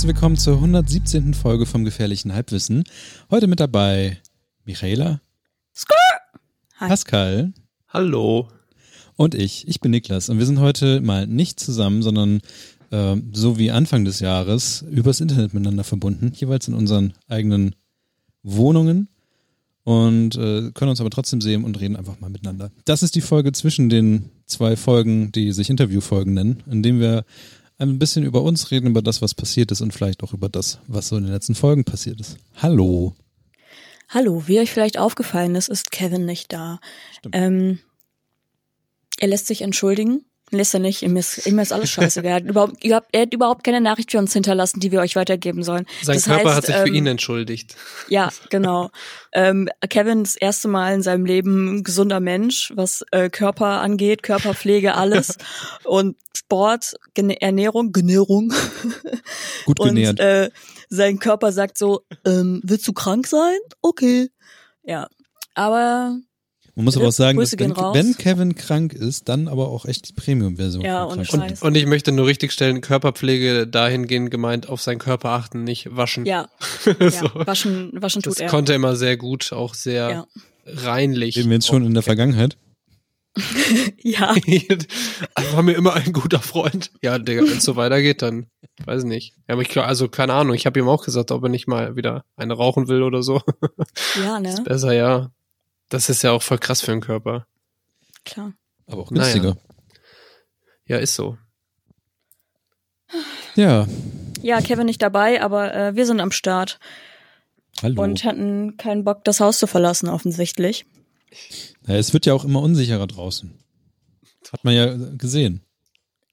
herzlich willkommen zur 117. Folge vom Gefährlichen Halbwissen. Heute mit dabei Michaela, Skrrr! Hi. Pascal Hallo. und ich. Ich bin Niklas und wir sind heute mal nicht zusammen, sondern äh, so wie Anfang des Jahres übers Internet miteinander verbunden, jeweils in unseren eigenen Wohnungen und äh, können uns aber trotzdem sehen und reden einfach mal miteinander. Das ist die Folge zwischen den zwei Folgen, die sich Interviewfolgen nennen, in dem wir ein bisschen über uns reden, über das, was passiert ist und vielleicht auch über das, was so in den letzten Folgen passiert ist. Hallo. Hallo, wie euch vielleicht aufgefallen ist, ist Kevin nicht da. Ähm, er lässt sich entschuldigen. Lässt er nicht, ihm ist, ihm ist alles scheiße. er, hat überhaupt, ihr habt, er hat überhaupt keine Nachricht für uns hinterlassen, die wir euch weitergeben sollen. Sein Das Körper heißt, hat sich für ähm, ihn entschuldigt. Ja, genau. ähm, Kevin das erste Mal in seinem Leben ein gesunder Mensch, was äh, Körper angeht, Körperpflege, alles. und Sport, Gen Ernährung, Genährung. Gut Und genährt. äh, sein Körper sagt so, ähm, willst du krank sein? Okay. Ja. Aber Man muss aber auch sagen, dass wenn, wenn Kevin krank ist, dann aber auch echt die Premium-Version. Ja, und. Und ich möchte nur richtig stellen, Körperpflege dahingehend gemeint, auf seinen Körper achten, nicht waschen. ja, ja so. waschen, waschen tut Das er. konnte er immer sehr gut, auch sehr Ja. reinlich. Reden wir jetzt schon in der Vergangenheit? Ja, Also war mir immer ein guter Freund. Ja, Digga, wenn es so weitergeht, dann weiß ich nicht. Ja, aber ich glaub, also keine Ahnung, ich habe ihm auch gesagt, ob er nicht mal wieder eine rauchen will oder so. ja, ne? Besser, ja. Das ist ja auch voll krass für den Körper. Klar. Aber auch Naja. günstiger. Ja, ist so. Ja, Ja, Kevin nicht dabei, aber äh, wir sind am Start hallo. und hatten keinen Bock, das Haus zu verlassen, offensichtlich. ja, es wird ja auch immer unsicherer draußen. Hat man ja gesehen.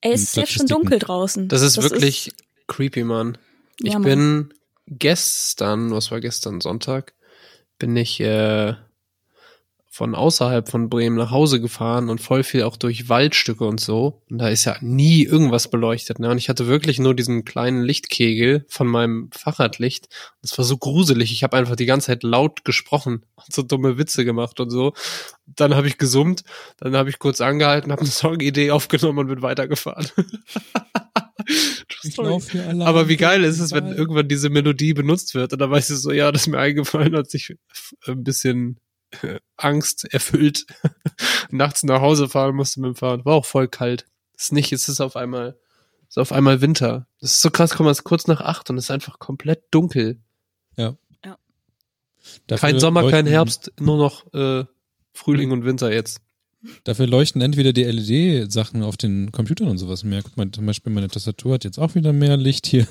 Ey, es ist jetzt schon dunkel draußen. Das ist wirklich creepy, Mann. Ich Ja, Mann. bin gestern, was war gestern, Sonntag, bin ich äh, von außerhalb von Bremen nach Hause gefahren und voll viel auch durch Waldstücke und so. Und da ist ja nie irgendwas beleuchtet. Ne? Und ich hatte wirklich nur diesen kleinen Lichtkegel von meinem Fahrradlicht. Das war so gruselig. Ich habe einfach die ganze Zeit laut gesprochen und so dumme Witze gemacht und so. Dann habe ich gesummt, dann habe ich kurz angehalten, habe eine Songidee aufgenommen und bin weitergefahren. Ich Aber wie geil ist es, wenn irgendwann diese Melodie benutzt wird und dann weißt du so, ja, das ist mir eingefallen, als ich ein bisschen Angst erfüllt nachts nach Hause fahren musste mit dem Fahrrad. War auch voll kalt. Ist nicht, es ist auf einmal, ist auf einmal Winter. Das ist so krass, komm es ist kurz nach acht und es ist einfach komplett dunkel. Dafür kein Sommer, kein Herbst, nur noch äh, Frühling und Winter jetzt. Dafür leuchten entweder die LED-Sachen auf den Computern und sowas mehr. Guck mal, zum Beispiel meine Tastatur hat jetzt auch wieder mehr Licht hier.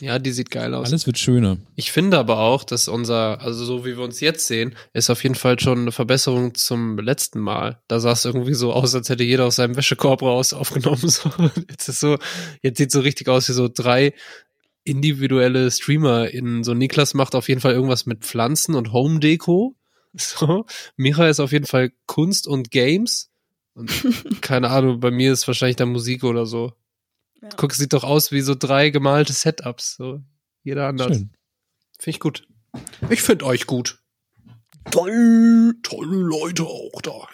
Ja, die sieht geil aus. Alles wird schöner. Ich finde aber auch, dass unser, also so wie wir uns jetzt sehen, ist auf jeden Fall schon eine Verbesserung zum letzten Mal. Da sah es irgendwie so aus, als hätte jeder aus seinem Wäschekorb raus aufgenommen. So. Jetzt ist so, jetzt sieht so richtig aus wie so drei individuelle Streamer in so Niklas macht auf jeden Fall irgendwas mit Pflanzen und Home Deko. So. Micha ist auf jeden Fall Kunst und Games. Und keine Ahnung, bei mir ist wahrscheinlich dann Musik oder so. Ja. Guck, es sieht doch aus wie so drei gemalte Setups. So. Jeder anders. Schön. Finde ich gut. Ich finde euch gut. Toll. Tolle Leute auch da.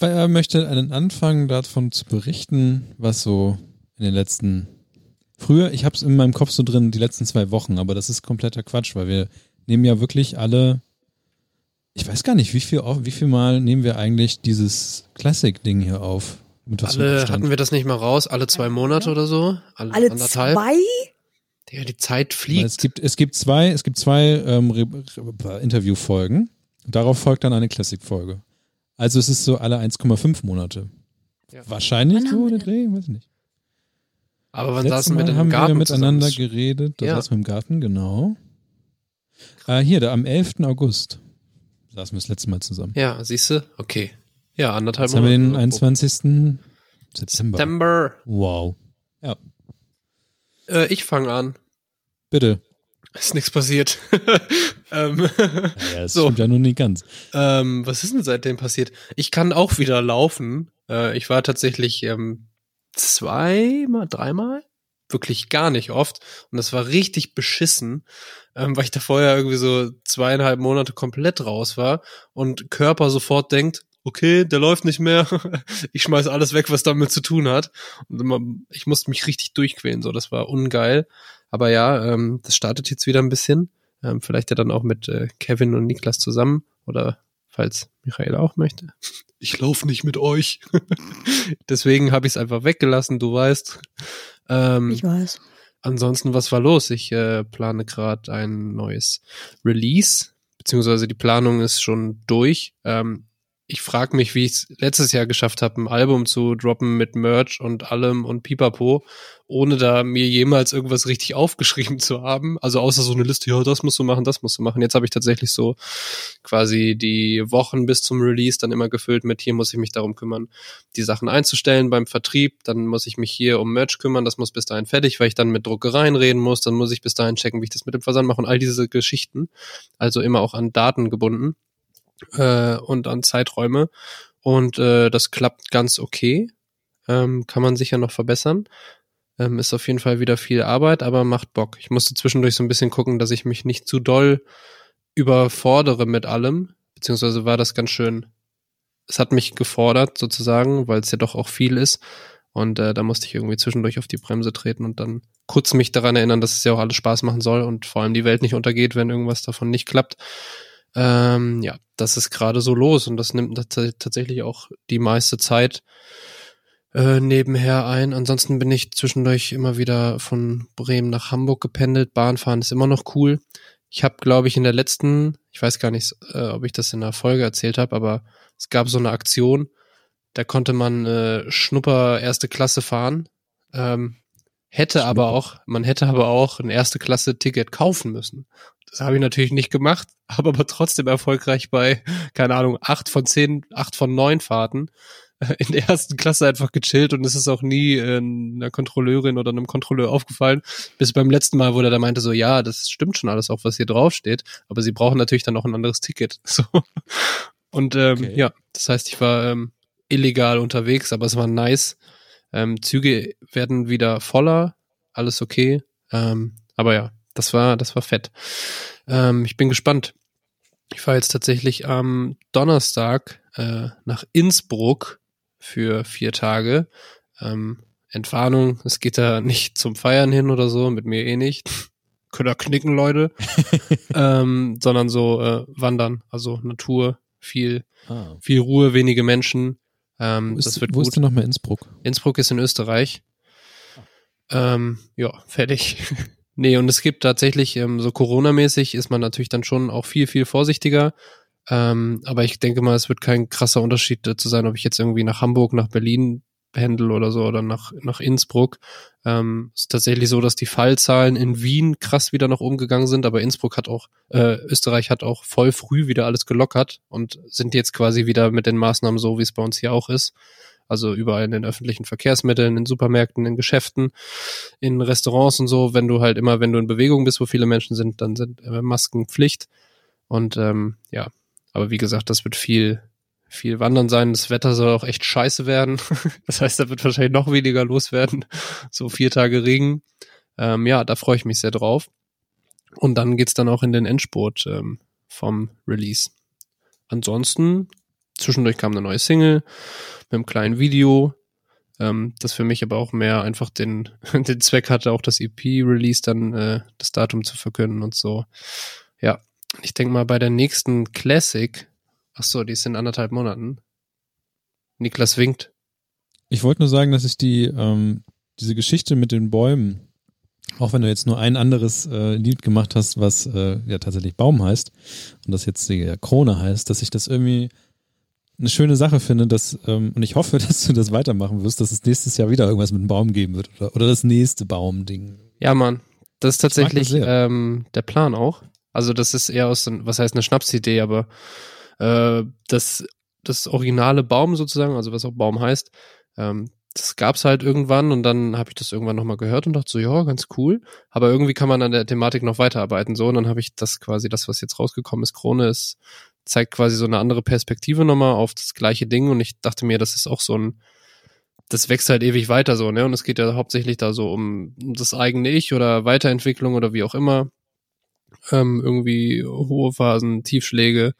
Wer möchte einen Anfang davon zu berichten, was so in den letzten Früher, ich habe es in meinem Kopf so drin, die letzten zwei Wochen, aber das ist kompletter Quatsch, weil wir nehmen ja wirklich alle, ich weiß gar nicht, wie viel, wie viel Mal nehmen wir eigentlich dieses Classic-Ding hier auf? Mit was für Alle, hatten wir das nicht mal raus? Alle zwei Monate oder so? Alle, Alle anderthalb? zwei? Ja, die Zeit fliegt. Es gibt, es gibt zwei, es gibt zwei ähm, Interviewfolgen. Darauf folgt dann eine Classic-Folge. Also es ist so alle 1,5 Monate. Ja. Wahrscheinlich so der Dreh, weiß ich nicht. Aber wann Letztes saßen wir Mal denn im haben Garten wir miteinander zusammen? geredet. Da Ja. saßen wir im Garten, genau. Äh, hier, da am 11. August saßen wir das letzte Mal zusammen. Ja, siehst du? Okay. Ja, anderthalb Jetzt haben wir den Monate. 21. September. September. Wow. Ja, Äh, ich fange an. bitte. Ist nichts passiert. ähm, Ja, das So. stimmt ja nur nicht ganz. ähm, was ist denn seitdem passiert? Ich kann auch wieder laufen. Äh, ich war tatsächlich ähm, zweimal, dreimal, wirklich gar nicht oft. Und das war richtig beschissen, ähm, weil ich da vorher irgendwie so zweieinhalb Monate komplett raus war und Körper sofort denkt, okay, der läuft nicht mehr. ich schmeiß alles weg, was damit zu tun hat. Und immer, ich musste mich richtig durchquälen, so, das war ungeil. Aber ja, ähm, das startet jetzt wieder ein bisschen. Ähm, vielleicht ja dann auch mit äh, Kevin und Niklas zusammen oder falls Michael auch möchte. Ich laufe nicht mit euch. Deswegen habe ich es einfach weggelassen, du weißt. Ähm, Ich weiß. Ansonsten, was war los? Ich äh, plane gerade ein neues Release, beziehungsweise die Planung ist schon durch. Ähm, ich frage mich, wie ich es letztes Jahr geschafft habe, ein Album zu droppen mit Merch und allem und Pipapo, ohne da mir jemals irgendwas richtig aufgeschrieben zu haben. Also außer so eine Liste, ja, das musst du machen, das musst du machen. Jetzt habe ich tatsächlich so quasi die Wochen bis zum Release dann immer gefüllt mit, hier muss ich mich darum kümmern, die Sachen einzustellen beim Vertrieb, dann muss ich mich hier um Merch kümmern, das muss bis dahin fertig, weil ich dann mit Druckereien reden muss, dann muss ich bis dahin checken, wie ich das mit dem Versand mache und all diese Geschichten. Also immer auch an Daten gebunden äh, und an Zeiträume. Und äh, das klappt ganz okay. Ähm, kann man sicher noch verbessern. Ähm, ist auf jeden Fall wieder viel Arbeit, aber macht Bock. Ich musste zwischendurch so ein bisschen gucken, dass ich mich nicht zu doll überfordere mit allem. Beziehungsweise war das ganz schön. Es hat mich gefordert, sozusagen, weil es ja doch auch viel ist. Und äh, da musste ich irgendwie zwischendurch auf die Bremse treten und dann kurz mich daran erinnern, dass es ja auch alles Spaß machen soll und vor allem die Welt nicht untergeht, wenn irgendwas davon nicht klappt. Ähm, ja, das ist gerade so los und das nimmt tats tatsächlich auch die meiste Zeit äh, nebenher ein. Ansonsten bin ich zwischendurch immer wieder von Bremen nach Hamburg gependelt. Bahnfahren ist immer noch cool. Ich habe, glaube ich, in der letzten, ich weiß gar nicht, äh, ob ich das in der Folge erzählt habe, aber es gab so eine Aktion, da konnte man äh, Schnupper erste Klasse fahren. Ähm, hätte aber auch, man hätte aber auch ein erste Klasse Ticket kaufen müssen. Das habe ich natürlich nicht gemacht, habe aber trotzdem erfolgreich bei, keine Ahnung, acht von zehn, acht von neun Fahrten äh, in der ersten Klasse einfach gechillt und es ist auch nie äh, einer Kontrolleurin oder einem Kontrolleur aufgefallen, bis beim letzten Mal, wo der da meinte so, ja, das stimmt schon alles auch, was hier draufsteht, aber sie brauchen natürlich dann noch ein anderes Ticket. So. Und ähm, Okay. ja, das heißt, ich war ähm, illegal unterwegs, aber es war nice. Ähm, Züge werden wieder voller, alles okay. Ähm, aber ja, das war, das war fett. Ähm, ich bin gespannt. Ich fahre jetzt tatsächlich am Donnerstag äh, nach Innsbruck für vier Tage. Ähm, Entwarnung, es geht da nicht zum Feiern hin oder so, mit mir eh nicht. Könnt ihr knicken, Leute. ähm, sondern so äh, wandern, also Natur, viel, Ah. viel Ruhe, wenige Menschen. Ähm, Wo ist, das wird wo gut. ist denn nochmal Innsbruck? Innsbruck ist in Österreich. Ähm, ja, fertig. nee, und es gibt tatsächlich, ähm, so Corona-mäßig ist man natürlich dann schon auch viel, viel vorsichtiger. Ähm, aber ich denke mal, es wird kein krasser Unterschied dazu sein, ob ich jetzt irgendwie nach Hamburg, nach Berlin pendel oder so oder nach, nach Innsbruck. Ähm, ist tatsächlich so, dass die Fallzahlen in Wien krass wieder nach oben gegangen sind, aber Innsbruck hat auch, äh, Österreich hat auch voll früh wieder alles gelockert und sind jetzt quasi wieder mit den Maßnahmen so, wie es bei uns hier auch ist. Also überall in den öffentlichen Verkehrsmitteln, in Supermärkten, in Geschäften, in Restaurants und so. Wenn du halt immer, wenn du in Bewegung bist, wo viele Menschen sind, dann sind äh, Masken Pflicht. Und ähm, ja, aber wie gesagt, das wird viel, viel Wandern sein. Das Wetter soll auch echt scheiße werden. das heißt, da wird wahrscheinlich noch weniger los werden. So vier Tage Regen. Ähm, ja, da freue ich mich sehr drauf. Und dann geht's dann auch in den Endspurt ähm, vom Release. Ansonsten, zwischendurch kam eine neue Single mit einem kleinen Video, ähm, das für mich aber auch mehr einfach den, den Zweck hatte, auch das EP-Release dann äh, das Datum zu verkünden und so. Ja, ich denke mal bei der nächsten Classic, ach so, die ist in anderthalb Monaten. Niklas winkt. Ich wollte nur sagen, dass ich die, ähm, diese Geschichte mit den Bäumen, auch wenn du jetzt nur ein anderes äh, Lied gemacht hast, was äh, ja tatsächlich Baum heißt und das jetzt die ja, Krone heißt, dass ich das irgendwie eine schöne Sache finde, dass, ähm, und ich hoffe, dass du das weitermachen wirst, dass es nächstes Jahr wieder irgendwas mit einem Baum geben wird oder, oder das nächste Baumding. Ja, Mann. Das ist das tatsächlich sehr. ähm, der Plan auch. Also das ist eher aus, was heißt eine Schnapsidee, aber äh, das, das originale Baum sozusagen, also was auch Baum heißt, ähm, das gab's halt irgendwann und dann habe ich das irgendwann nochmal gehört und dachte so, ja, ganz cool. Aber irgendwie kann man an der Thematik noch weiterarbeiten. So, und dann habe ich das quasi, das, was jetzt rausgekommen ist, Krone ist, zeigt quasi so eine andere Perspektive nochmal auf das gleiche Ding. Und ich dachte mir, das ist auch so ein, das wächst halt ewig weiter so, ne? Und es geht ja hauptsächlich da so um das eigene Ich oder Weiterentwicklung oder wie auch immer. Ähm, irgendwie hohe Phasen, Tiefschläge.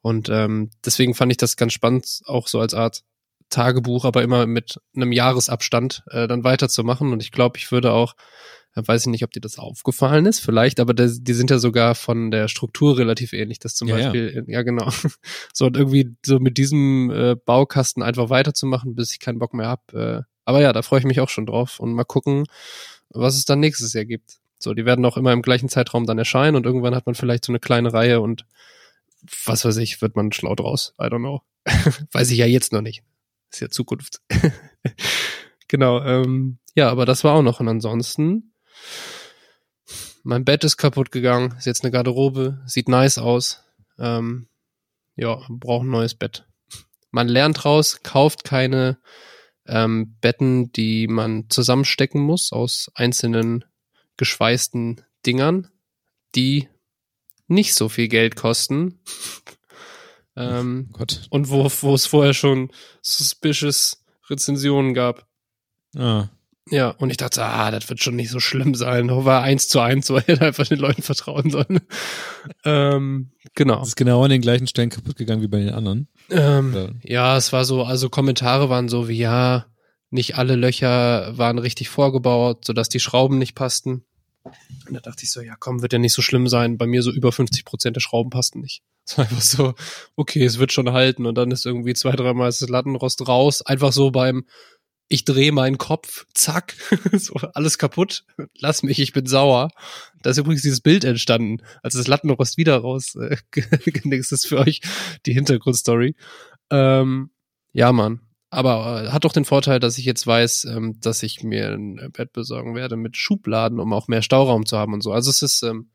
Und ähm, deswegen fand ich das ganz spannend, auch so als Art Tagebuch, aber immer mit einem Jahresabstand äh, dann weiterzumachen. Und ich glaube, ich würde auch, äh, weiß ich nicht, ob dir das aufgefallen ist, vielleicht, aber das, die sind ja sogar von der Struktur relativ ähnlich. Das zum Ja, Beispiel, ja. ja genau. So und irgendwie so mit diesem äh, Baukasten einfach weiterzumachen, bis ich keinen Bock mehr hab. Äh, aber ja, da freue ich mich auch schon drauf und mal gucken, was es dann nächstes Jahr gibt. So, die werden auch immer im gleichen Zeitraum dann erscheinen und irgendwann hat man vielleicht so eine kleine Reihe und was weiß ich, wird man schlau draus. I don't know. weiß ich ja jetzt noch nicht. Ist ja Zukunft. genau, ähm, ja, aber das war auch noch. Und ansonsten, mein Bett ist kaputt gegangen, ist jetzt eine Garderobe, sieht nice aus. Ähm, ja, braucht ein neues Bett. Man lernt raus, kauft keine ähm, Betten, die man zusammenstecken muss aus einzelnen geschweißten Dingern, die nicht so viel Geld kosten. ähm, Oh Gott. und wo, wo es vorher schon suspicious Rezensionen gab. Ah. Ja, und ich dachte, ah, das wird schon nicht so schlimm sein. War eins zu eins, weil hätte einfach den Leuten vertrauen sollen. ähm, genau. Das ist genau an den gleichen Stellen kaputt gegangen wie bei den anderen. Ähm, Oder- ja, es war so, also Kommentare waren so wie, ja, nicht alle Löcher waren richtig vorgebaut, sodass die Schrauben nicht passten. Und da dachte ich so, ja komm, wird ja nicht so schlimm sein. Bei mir so über 50 Prozent der Schrauben passten nicht. Es war einfach so, okay, es wird schon halten. Und dann ist irgendwie zwei, dreimal das Lattenrost raus. Einfach so beim, ich drehe meinen Kopf, zack, so alles kaputt. Lass mich, ich bin sauer. Da ist übrigens dieses Bild entstanden, als das Lattenrost wieder raus. Äh, ist für euch die Hintergrundstory. Ähm, ja, Mann. Aber äh, hat doch den Vorteil, dass ich jetzt weiß, ähm, dass ich mir ein Bett besorgen werde mit Schubladen, um auch mehr Stauraum zu haben und so. Also es ist, ähm,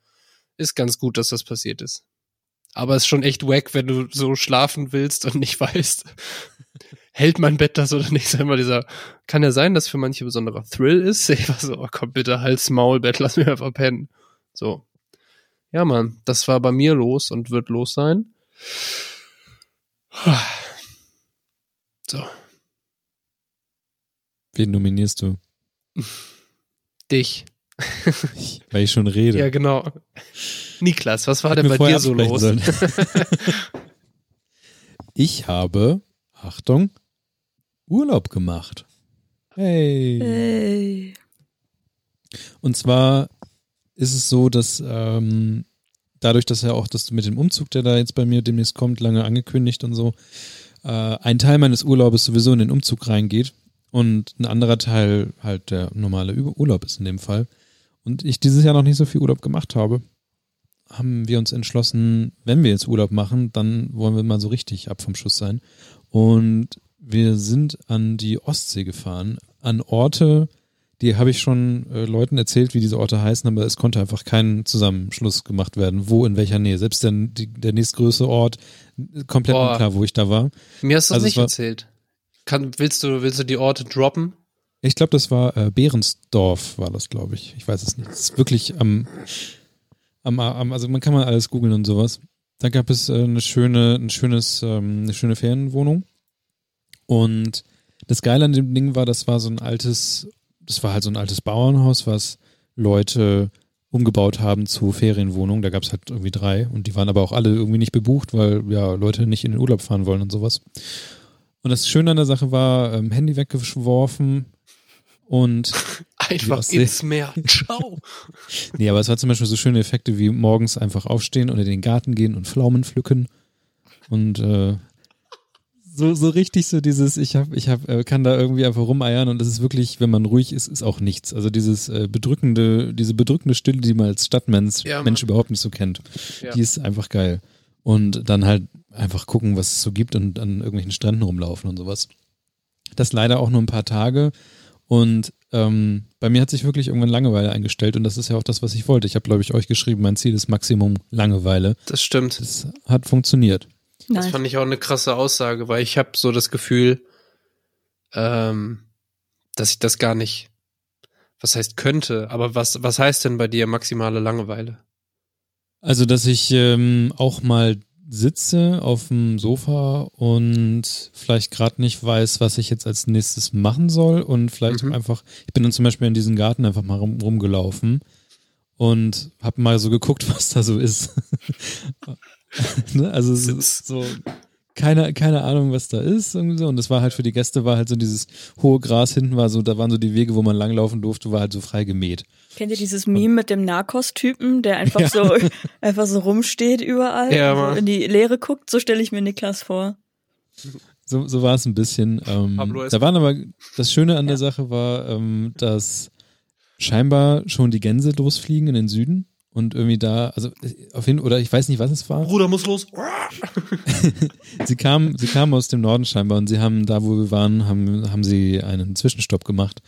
ist ganz gut, dass das passiert ist. Aber es ist schon echt wack, wenn du so schlafen willst und nicht weißt, hält mein Bett das oder nicht. Mal, dieser, kann ja sein, dass für manche besonderer Thrill ist. Ich war so, oh, komm bitte, Hals, Maul, Bett, lass mich einfach pennen. So. Ja, Mann, das war bei mir los und wird los sein. So, Wen nominierst du? dich. Weil ich schon rede. Ja, genau. Niklas, was war denn bei dir so los? sollen. ich habe, Achtung, Urlaub gemacht. Hey. Hey. Und zwar ist es so, dass ähm, dadurch, dass ja auch das mit dem Umzug, der da jetzt bei mir demnächst kommt, lange angekündigt und so, äh, ein Teil meines Urlaubes sowieso in den Umzug reingeht und ein anderer Teil halt der normale Urlaub ist in dem Fall. Und ich dieses Jahr noch nicht so viel Urlaub gemacht habe, haben wir uns entschlossen, wenn wir jetzt Urlaub machen, dann wollen wir mal so richtig ab vom Schuss sein. Und wir sind an die Ostsee gefahren, an Orte, die habe ich schon äh, Leuten erzählt, wie diese Orte heißen, aber es konnte einfach kein Zusammenschluss gemacht werden, wo, in welcher Nähe. Selbst der, die, der nächstgrößte Ort, komplett Boah. unklar, wo ich da war. Mir hast du das Also es nicht war- erzählt. Kann, willst du, willst du die Orte droppen? Ich glaube, das war äh, Behrensdorf, war das, glaube ich. Ich weiß es nicht. Es ist wirklich am, am, am, also man kann mal alles googeln und sowas. Da gab es äh, eine schöne, ein schönes, ähm, eine schöne Ferienwohnung. Und das Geile an dem Ding war, das war so ein altes, das war halt so ein altes Bauernhaus, was Leute umgebaut haben zu Ferienwohnungen. Da gab es halt irgendwie drei und die waren aber auch alle irgendwie nicht bebucht, weil ja Leute nicht in den Urlaub fahren wollen und sowas. Und das Schöne an der Sache war, ähm, Handy weggeworfen und Einfach ins Meer. Ciao. Nee, aber es hat zum Beispiel so schöne Effekte wie morgens einfach aufstehen und in den Garten gehen und Pflaumen pflücken. Und äh, so, so richtig so dieses, ich hab, ich hab, äh, kann da irgendwie einfach rumeiern und es ist wirklich, wenn man ruhig ist, ist auch nichts. Also dieses äh, bedrückende, diese bedrückende Stille, die man als Stadtmensch Ja. Mensch überhaupt nicht so kennt, Ja. die ist einfach geil. Und dann halt einfach gucken, was es so gibt und an irgendwelchen Stränden rumlaufen und sowas. Das leider auch nur ein paar Tage. Und ähm, bei mir hat sich wirklich irgendwann Langeweile eingestellt und das ist ja auch das, was ich wollte. Ich habe, glaube ich, euch geschrieben, mein Ziel ist Maximum Langeweile. Das stimmt. Das hat funktioniert. Das Nice. fand ich auch eine krasse Aussage, weil ich habe so das Gefühl, ähm, dass ich das gar nicht, was heißt könnte, aber was, was heißt denn bei dir maximale Langeweile? Also, dass ich ähm, auch mal sitze auf dem Sofa und vielleicht gerade nicht weiß, was ich jetzt als nächstes machen soll und vielleicht Mhm. einfach, ich bin dann zum Beispiel in diesen Garten einfach mal rum, rumgelaufen und habe mal so geguckt, was da so ist. ne? Also so, so keine, keine Ahnung, was da ist. Irgendwie so. Und das war halt für die Gäste, war halt so dieses hohe Gras hinten war so, da waren so die Wege, wo man langlaufen durfte, war halt so frei gemäht. Kennt ihr dieses Meme mit dem Narcos-Typen, der einfach ja. so einfach so rumsteht überall ja, und so in die Leere guckt? So stelle ich mir Niklas vor. So, so war es ein bisschen. Ähm, da waren aber, das Schöne an ja. der Sache war, ähm, dass scheinbar schon die Gänse losfliegen in den Süden und irgendwie da, also auf jeden oder ich weiß nicht, was es war. Bruder muss los. sie kamen, sie kamen aus dem Norden scheinbar und sie haben da, wo wir waren, haben, haben sie einen Zwischenstopp gemacht.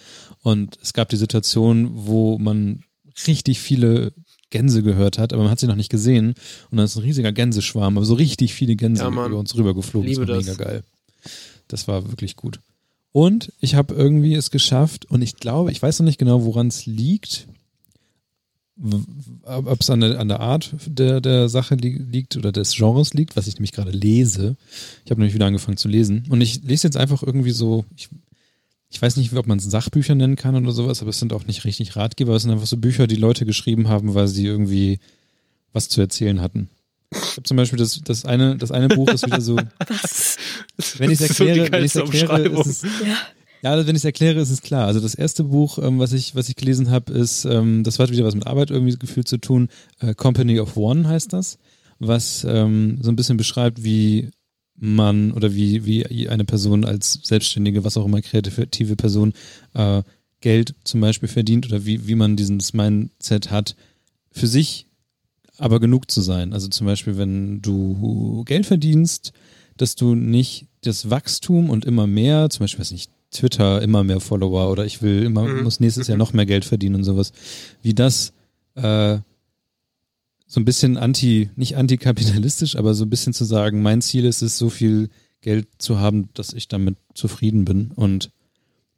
Und es gab die Situation, wo man richtig viele Gänse gehört hat, aber man hat sie noch nicht gesehen. Und da ist ein riesiger Gänseschwarm, aber so richtig viele Gänse ja, über uns rübergeflogen. Liebe das war mega geil. Das war wirklich gut. Und ich habe irgendwie es geschafft und ich glaube, ich weiß noch nicht genau, woran es liegt ob es an der, an der Art der, der Sache li liegt oder des Genres liegt, was ich nämlich gerade lese. Ich habe nämlich wieder angefangen zu lesen. Und ich lese jetzt einfach irgendwie so, ich, ich weiß nicht, ob man es Sachbücher nennen kann oder sowas, aber es sind auch nicht richtig Ratgeber, es sind einfach so Bücher, die Leute geschrieben haben, weil sie irgendwie was zu erzählen hatten. Ich habe zum Beispiel das, das eine, das eine Buch ist wieder so. Was? Wenn ich es erkläre, so wenn ich erkläre, ist es, ja. Ja, also wenn ich es erkläre, ist es klar. Also das erste Buch, ähm, was ich, was ich gelesen habe, ist, ähm, das hat wieder was mit Arbeit irgendwie gefühlt zu tun. Äh, Company of One heißt das, was ähm, so ein bisschen beschreibt, wie man oder wie, wie eine Person als selbstständige, was auch immer kreative Person äh, Geld zum Beispiel verdient oder wie, wie man dieses Mindset hat, für sich aber genug zu sein. Also zum Beispiel, wenn du Geld verdienst, dass du nicht das Wachstum und immer mehr, zum Beispiel, weiß nicht, Twitter immer mehr Follower oder ich will immer, mhm. muss nächstes Jahr noch mehr Geld verdienen und sowas. Wie das äh, so ein bisschen anti, nicht antikapitalistisch, aber so ein bisschen zu sagen, mein Ziel ist es, so viel Geld zu haben, dass ich damit zufrieden bin. Und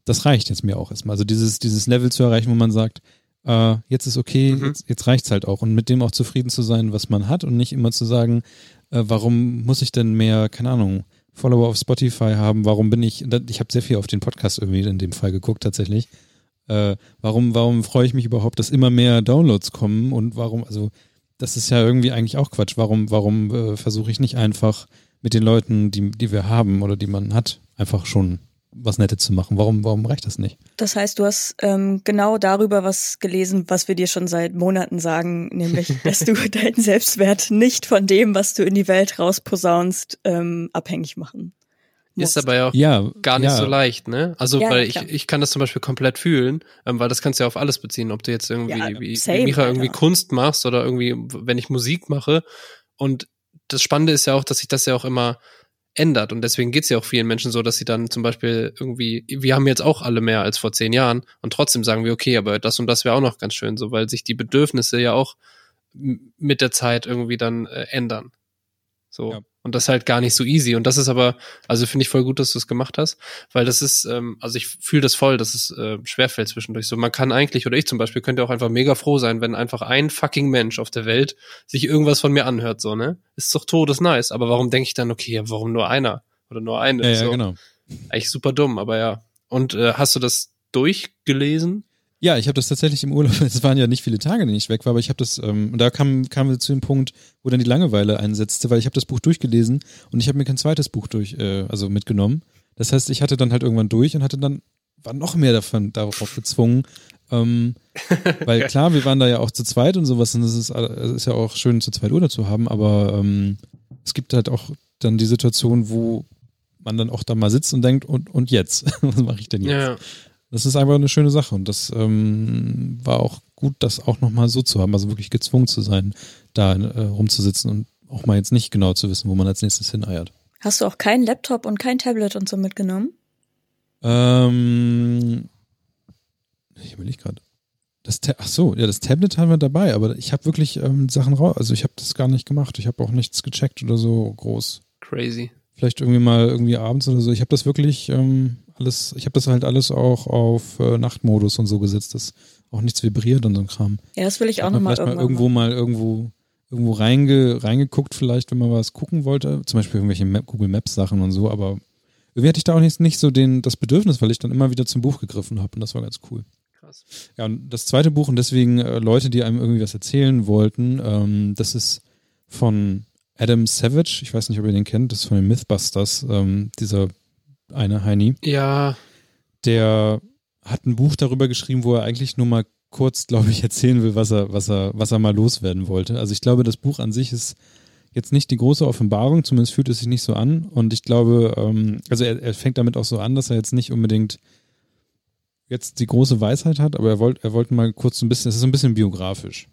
das reicht jetzt mir auch erstmal. Also dieses, dieses Level zu erreichen, wo man sagt, äh, jetzt ist okay, mhm. jetzt, jetzt reicht's halt auch. Und mit dem auch zufrieden zu sein, was man hat und nicht immer zu sagen, äh, warum muss ich denn mehr, keine Ahnung, Follower auf Spotify haben, warum bin ich, ich habe sehr viel auf den Podcast irgendwie in dem Fall geguckt tatsächlich. Äh, warum, warum freue ich mich überhaupt, dass immer mehr Downloads kommen und warum, also das ist ja irgendwie eigentlich auch Quatsch. Warum, warum äh, versuche ich nicht einfach mit den Leuten, die, die wir haben oder die man hat, einfach schon was Nettes zu machen. Warum, warum reicht das nicht? Das heißt, du hast ähm, genau darüber was gelesen, was wir dir schon seit Monaten sagen, nämlich, dass du deinen Selbstwert nicht von dem, was du in die Welt rausposaunst, ähm, abhängig machen. Musst. Ist aber ja auch ja, gar nicht ja. so leicht, ne? Also, ja, weil ich, ich kann das zum Beispiel komplett fühlen, ähm, weil das kannst du ja auf alles beziehen, ob du jetzt irgendwie, wie, same, wie Micha irgendwie Kunst machst oder irgendwie, wenn ich Musik mache. Und das Spannende ist ja auch, dass sich das ja auch immer ändert. Und deswegen geht's ja auch vielen Menschen so, dass sie dann zum Beispiel irgendwie, wir haben jetzt auch alle mehr als vor zehn Jahren und trotzdem sagen wir, okay, aber das und das wäre auch noch ganz schön, so weil sich die Bedürfnisse ja auch mit der Zeit irgendwie dann äh, ändern. So. Ja. Und das ist halt gar nicht so easy. Und das ist aber, also finde ich voll gut, dass du es gemacht hast, weil das ist, ähm, also ich fühle das voll, dass es äh, schwerfällt zwischendurch. So, man kann eigentlich, oder ich zum Beispiel, könnte auch einfach mega froh sein, wenn einfach ein fucking Mensch auf der Welt sich irgendwas von mir anhört, so, ne? Ist doch todes nice. Aber warum denke ich dann, okay, warum nur einer? Oder nur eine? Ja, so. ja genau. Eigentlich super dumm, aber ja. Und äh, hast du das durchgelesen? Ja, ich habe das tatsächlich im Urlaub, es waren ja nicht viele Tage, die ich weg war, aber ich habe das, ähm, und da kam, kamen wir zu dem Punkt, wo dann die Langeweile einsetzte, weil ich habe das Buch durchgelesen und ich habe mir kein zweites Buch durch, äh, also mitgenommen. Das heißt, ich hatte dann halt irgendwann durch und hatte dann, war noch mehr davon darauf gezwungen, ähm, weil klar, wir waren da ja auch zu zweit und sowas und es ist, es ist ja auch schön, zu zweit Urlaub zu haben, aber ähm, es gibt halt auch dann die Situation, wo man dann auch da mal sitzt und denkt, und, und jetzt? Was mache ich denn jetzt? Ja. Das ist einfach eine schöne Sache und das ähm, war auch gut, das auch nochmal so zu haben, also wirklich gezwungen zu sein, da äh, rumzusitzen und auch mal jetzt nicht genau zu wissen, wo man als nächstes hineiert. Hast du auch keinen Laptop und kein Tablet und so mitgenommen? Ähm, ich will nicht gerade. Das Ach so, ja, das Tablet haben wir dabei, aber ich habe wirklich ähm, Sachen raus, also ich habe das gar nicht gemacht. Ich habe auch nichts gecheckt oder so groß. Crazy. Vielleicht irgendwie mal irgendwie abends oder so. Ich habe das wirklich ähm, alles, ich habe das halt alles auch auf äh, Nachtmodus und so gesetzt, dass auch nichts vibriert und so ein Kram. Ja, das will ich auch nochmal irgendwann. Mal irgendwo mal irgendwo irgendwo reinge, reingeguckt, vielleicht, wenn man was gucken wollte, zum Beispiel irgendwelche Map, Google Maps Sachen und so, aber irgendwie hatte ich da auch nicht, nicht so den, das Bedürfnis, weil ich dann immer wieder zum Buch gegriffen habe und das war ganz cool. Krass. Ja, und das zweite Buch und deswegen äh, Leute, die einem irgendwie was erzählen wollten, ähm, das ist von Adam Savage, ich weiß nicht, ob ihr den kennt, das ist von den Mythbusters, ähm, dieser eine Heini. Ja. Der hat ein Buch darüber geschrieben, wo er eigentlich nur mal kurz, glaube ich, erzählen will, was er, was er, was er mal loswerden wollte. Also ich glaube, das Buch an sich ist jetzt nicht die große Offenbarung, zumindest fühlt es sich nicht so an. Und ich glaube, ähm, also er, er fängt damit auch so an, dass er jetzt nicht unbedingt jetzt die große Weisheit hat, aber er wollte, er wollte mal kurz so ein bisschen, es ist so ein bisschen biografisch.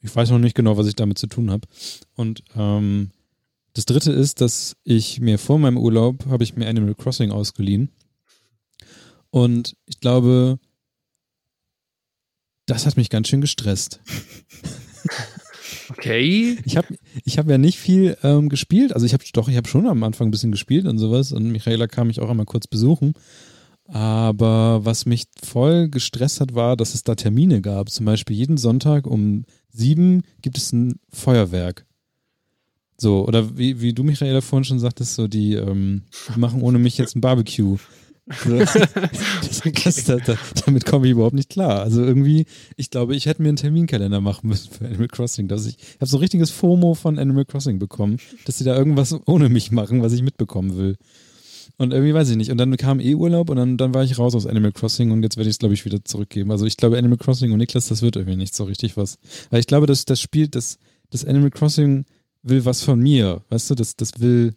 Ich weiß noch nicht genau, was ich damit zu tun habe. Und ähm, das dritte ist, dass ich mir vor meinem Urlaub habe ich mir Animal Crossing ausgeliehen. Und ich glaube, das hat mich ganz schön gestresst. Okay. Ich habe ich hab ja nicht viel ähm, gespielt. Also ich habe doch, ich habe schon am Anfang ein bisschen gespielt und sowas. Und Michaela kam mich auch einmal kurz besuchen. Aber was mich voll gestresst hat, war, dass es da Termine gab. Zum Beispiel jeden Sonntag um sieben gibt es ein Feuerwerk. So, oder wie, wie du, Michaela, vorhin schon sagtest, so die, ähm, die machen ohne mich jetzt ein Barbecue. das, das, das, damit komme ich überhaupt nicht klar. Also irgendwie, ich glaube, ich hätte mir einen Terminkalender machen müssen für Animal Crossing. Dass ich ich habe so ein richtiges FOMO von Animal Crossing bekommen, dass sie da irgendwas ohne mich machen, was ich mitbekommen will. Und irgendwie weiß ich nicht. Und dann kam eh Urlaub und dann, dann war ich raus aus Animal Crossing und jetzt werde ich es, glaube ich, wieder zurückgeben. Also ich glaube, Animal Crossing und Niklas, das wird irgendwie nicht so richtig was. Weil ich glaube, dass das Spiel, das, das Animal Crossing will was von mir. Weißt du, das, das will,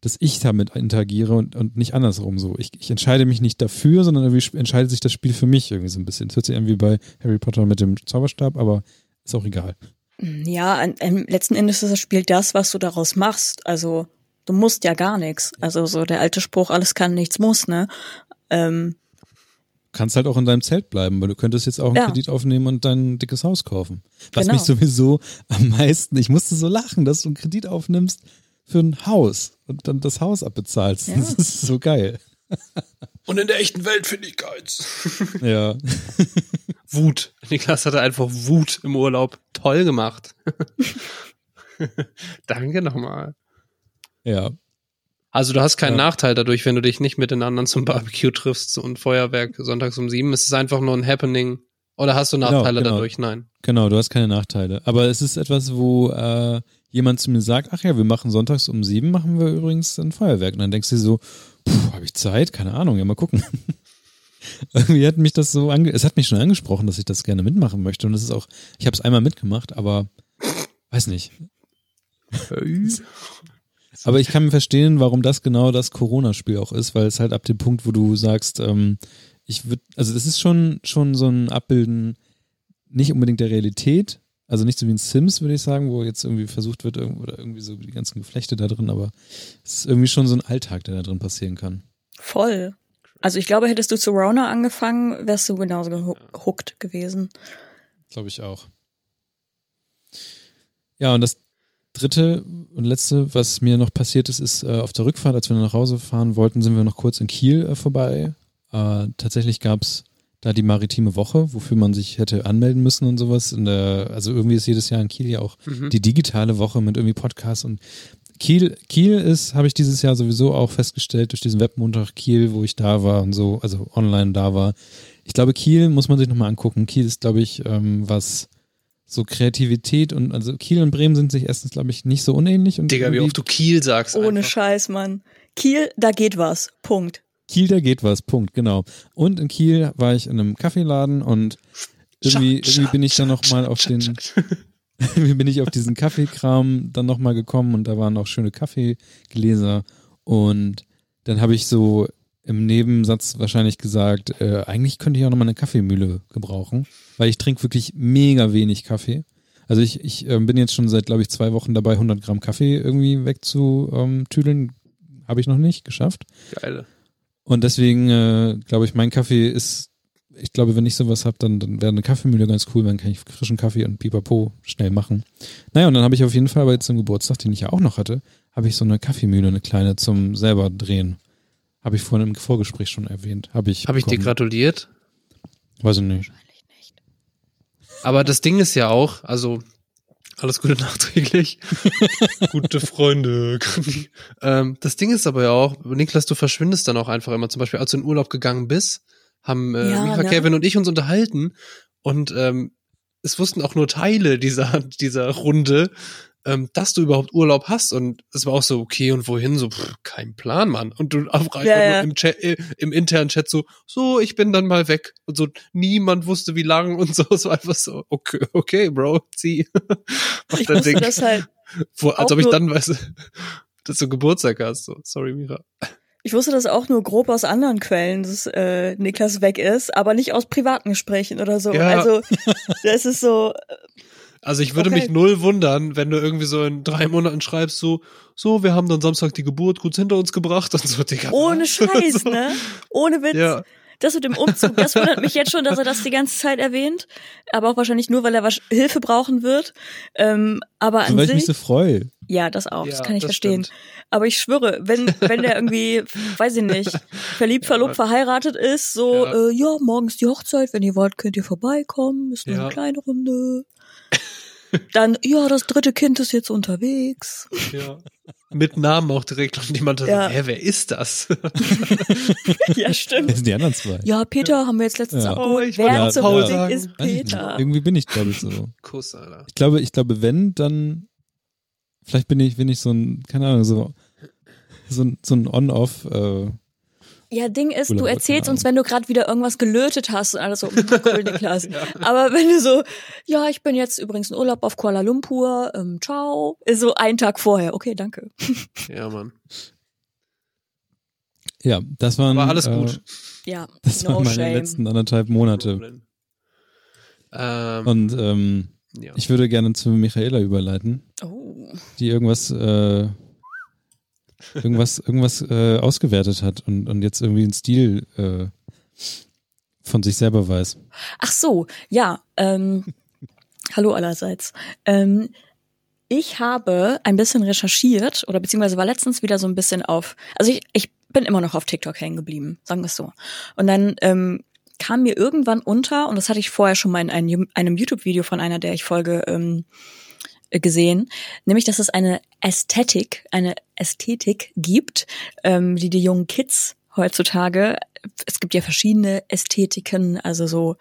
dass ich damit interagiere und, und nicht andersrum so. Ich, ich entscheide mich nicht dafür, sondern irgendwie entscheidet sich das Spiel für mich irgendwie so ein bisschen. Das hört sich irgendwie bei Harry Potter mit dem Zauberstab, aber ist auch egal. Ja, an, letzten Endes ist das Spiel das, was du daraus machst. Also du musst ja gar nichts. Also so der alte Spruch, alles kann, nichts muss, ne? Ähm, kannst halt auch in deinem Zelt bleiben, weil du könntest jetzt auch einen Ja. Kredit aufnehmen und dein dickes Haus kaufen. Was Genau. mich sowieso am meisten, ich musste so lachen, dass du einen Kredit aufnimmst für ein Haus und dann das Haus abbezahlst. Ja. Das ist so geil. Und in der echten Welt finde ich keins. Ja. Wut. Niklas hatte einfach Wut im Urlaub. Toll gemacht. Danke nochmal. Ja. Also du hast keinen Ja. Nachteil dadurch, wenn du dich nicht mit den anderen zum Barbecue triffst und Feuerwerk sonntags um sieben. Es ist einfach nur ein Happening. Oder hast du Genau, Nachteile genau. dadurch? Nein. Genau, du hast keine Nachteile. Aber es ist etwas, wo äh, jemand zu mir sagt, ach ja, wir machen sonntags um sieben, machen wir übrigens ein Feuerwerk. Und dann denkst du dir so, puh, habe ich Zeit? Keine Ahnung, ja mal gucken. Irgendwie hat mich das so ange es hat mich schon angesprochen, dass ich das gerne mitmachen möchte. Und das ist auch, ich habe es einmal mitgemacht, aber weiß nicht. Aber ich kann verstehen, warum das genau das Corona-Spiel auch ist, weil es halt ab dem Punkt, wo du sagst, ähm, ich würde, also das ist schon, schon so ein Abbilden, nicht unbedingt der Realität, also nicht so wie in Sims, würde ich sagen, wo jetzt irgendwie versucht wird, oder irgendwie so die ganzen Geflechte da drin, aber es ist irgendwie schon so ein Alltag, der da drin passieren kann. voll. Also ich glaube, hättest du zu Rona angefangen, wärst du genauso gehuckt gewesen. Glaube ich auch. Ja, und das dritte und letzte, was mir noch passiert ist, ist äh, auf der Rückfahrt, als wir nach Hause fahren wollten, sind wir noch kurz in Kiel äh, vorbei. Äh, tatsächlich gab's da die maritime Woche, wofür man sich hätte anmelden müssen und sowas. In der, also irgendwie ist jedes Jahr in Kiel ja auch Mhm. die digitale Woche mit irgendwie Podcasts und Kiel, Kiel ist, habe ich dieses Jahr sowieso auch festgestellt, durch diesen Webmontag Kiel, wo ich da war und so, also online da war. Ich glaube, Kiel muss man sich nochmal angucken. Kiel ist, glaube ich, ähm, was so Kreativität und also Kiel und Bremen sind sich erstens, glaube ich, nicht so unähnlich. Und Digga, wie oft du Kiel sagst. Ohne einfach. Scheiß, Mann. Kiel, da geht was. Punkt. Kiel, da geht was, Punkt, genau. Und in Kiel war ich in einem Kaffeeladen und irgendwie, irgendwie bin ich dann nochmal auf den, irgendwie bin ich auf diesen Kaffeekram dann nochmal gekommen und da waren auch schöne Kaffeegläser und dann habe ich so im Nebensatz wahrscheinlich gesagt, äh, eigentlich könnte ich auch nochmal eine Kaffeemühle gebrauchen, weil ich trinke wirklich mega wenig Kaffee. Also ich, ich ähm, bin jetzt schon seit, glaube ich, zwei Wochen dabei, 100 Gramm Kaffee irgendwie wegzutüdeln. Habe ich noch nicht geschafft. Geile. Und deswegen äh, glaube ich, mein Kaffee ist, ich glaube, wenn ich sowas habe, dann, dann wäre eine Kaffeemühle ganz cool, dann kann ich frischen Kaffee und Pipapo schnell machen. Naja, und dann habe ich auf jeden Fall aber jetzt zum Geburtstag, den ich ja auch noch hatte, habe ich so eine Kaffeemühle, eine kleine zum selber drehen. Habe ich vorhin im Vorgespräch schon erwähnt. Habe ich. Habe ich dir gratuliert? Weiß ich nicht. Aber das Ding ist ja auch, also alles Gute nachträglich. Gute Freunde. ähm, das Ding ist aber ja auch, Niklas, du verschwindest dann auch einfach immer. Zum Beispiel, als du in Urlaub gegangen bist, haben äh, Ja, Mika, ne? Kevin und ich uns unterhalten und ähm, es wussten auch nur Teile dieser, dieser Runde. Ähm, dass du überhaupt Urlaub hast. Und es war auch so, okay, und wohin? So, pff, kein Plan, Mann. Und du einfach Ja, ja. nur im, Chat, äh, im internen Chat so, so, ich bin dann mal weg. Und so, niemand wusste, wie lang und so. Es war einfach so, okay, okay, Bro, zieh. Mach Ich dein wusste Ding. das halt, Wo, als auch ob ich dann weiß, dass du Geburtstag hast. So, sorry, Mira. ich wusste das auch nur grob aus anderen Quellen, dass äh, Niklas weg ist, aber nicht aus privaten Gesprächen oder so. Ja. Also das ist so, Also ich würde Okay. mich null wundern, wenn du irgendwie so in drei Monaten schreibst, so, so, wir haben dann Samstag die Geburt gut hinter uns gebracht und so, Digga. ohne? Scheiß, so, ne? Ohne Witz. Ja, Das mit dem Umzug, das wundert mich jetzt schon, dass er das die ganze Zeit erwähnt. Aber auch wahrscheinlich nur, weil er Hilfe brauchen wird. Ähm, aber So, an weil ich mich sich, so freue. ja, das auch, das Ja, kann ich das verstehen. stimmt. Aber ich schwöre, wenn, wenn der irgendwie, weiß ich nicht, verliebt, verlobt, verheiratet ist, so, Ja. ja. Äh, ja, morgen ist die Hochzeit, wenn ihr wollt, könnt ihr vorbeikommen, ist nur Ja. eine kleine Runde. Dann, ja, das dritte Kind ist jetzt unterwegs. ja. Mit Namen auch direkt und niemand hat Ja. so, hä, wer ist das? ja, Wer stimmt. sind die anderen zwei? Ja, Peter haben wir jetzt letztens Ja. abgeholt. Oh, ich Wer zum Paul sagen. ist. Peter? Irgendwie bin ich, glaube ich, so. Kuss, Alter. Ich glaube, ich glaube, wenn, dann vielleicht bin ich, bin ich so ein, keine Ahnung, so, so, ein- so ein On-Off, äh, Ja, Ding ist, du erzählst uns, wenn du gerade wieder irgendwas gelötet hast und alles so, mm, cool, Niklas. Aber wenn du so, ja, ich bin jetzt übrigens in Urlaub auf Kuala Lumpur, ähm, ciao, ist so ein Tag vorher. Okay, danke. Ja, Mann. ja, das waren, Aber alles äh, gut. Ja, Das no waren meine shame. letzten anderthalb Monate. Ähm, Und ähm, ja. ich würde gerne zu Michaela überleiten, Oh. die irgendwas, äh, irgendwas, irgendwas äh, ausgewertet hat und, und jetzt irgendwie einen Stil äh, von sich selber weiß. Ach so, ja, ähm, hallo allerseits. Ähm, ich habe ein bisschen recherchiert oder beziehungsweise war letztens wieder so ein bisschen auf, also ich, ich bin immer noch auf TikTok hängen geblieben, sagen wir es so. Und dann ähm, kam mir irgendwann unter, und das hatte ich vorher schon mal in einem, einem YouTube-Video von einer, der ich folge, ähm, äh, gesehen, nämlich, dass es eine Ästhetik, eine Ästhetik gibt, ähm, die die jungen Kids heutzutage, es gibt ja verschiedene Ästhetiken, also so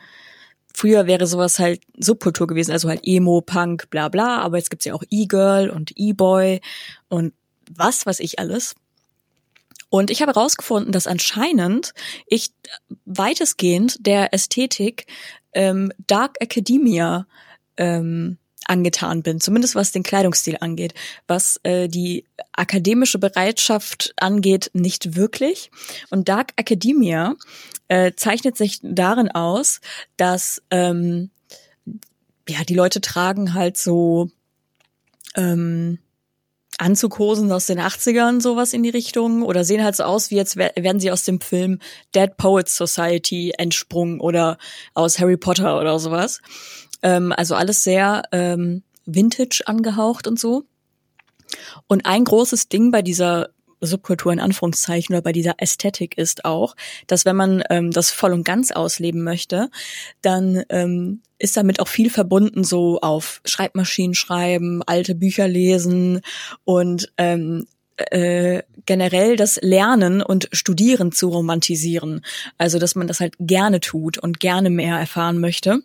Früher wäre sowas halt Subkultur gewesen, also halt Emo, Punk, bla bla, aber jetzt gibt's ja auch E-Girl und E-Boy und was weiß ich alles. Und ich habe herausgefunden, dass anscheinend ich weitestgehend der Ästhetik ähm, Dark Academia ähm, angetan bin, zumindest was den Kleidungsstil angeht. Was äh, die akademische Bereitschaft angeht, nicht wirklich. Und Dark Academia äh, zeichnet sich darin aus, dass ähm, ja die Leute tragen halt so ähm, Anzughosen aus den 80ern, sowas in die Richtung, oder sehen halt so aus, wie jetzt wären sie aus dem Film Dead Poets Society entsprungen oder aus Harry Potter oder sowas. Ähm, also alles sehr ähm, Vintage angehaucht und so. Und ein großes Ding bei dieser Subkultur in Anführungszeichen oder bei dieser Ästhetik ist auch, dass wenn man ähm, das voll und ganz ausleben möchte, dann ähm, ist damit auch viel verbunden, so auf Schreibmaschinen schreiben, alte Bücher lesen und ähm, äh, generell das Lernen und Studieren zu romantisieren. Also dass man das halt gerne tut und gerne mehr erfahren möchte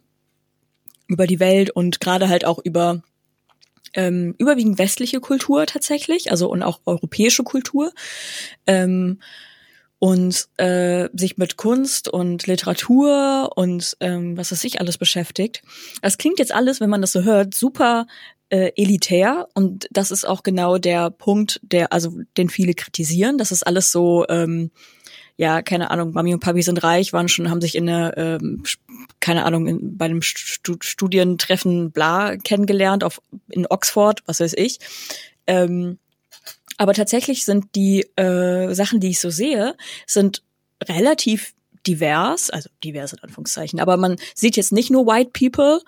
über die Welt und gerade halt auch über ähm, überwiegend westliche Kultur tatsächlich, also und auch europäische Kultur. Ähm, und äh, sich mit Kunst und Literatur und ähm, was weiß ich alles beschäftigt. Das klingt jetzt alles, wenn man das so hört, super äh, elitär und das ist auch genau der Punkt, der also den viele kritisieren. Das ist alles so ähm, ja, keine Ahnung, Mami und Papi sind reich, waren schon, haben sich in der, ähm, keine Ahnung, in, bei einem Stu Studientreffen bla kennengelernt, auf, in Oxford, was weiß ich. Ähm, aber tatsächlich sind die äh, Sachen, die ich so sehe, sind relativ divers, also divers in Anführungszeichen, aber man sieht jetzt nicht nur White People,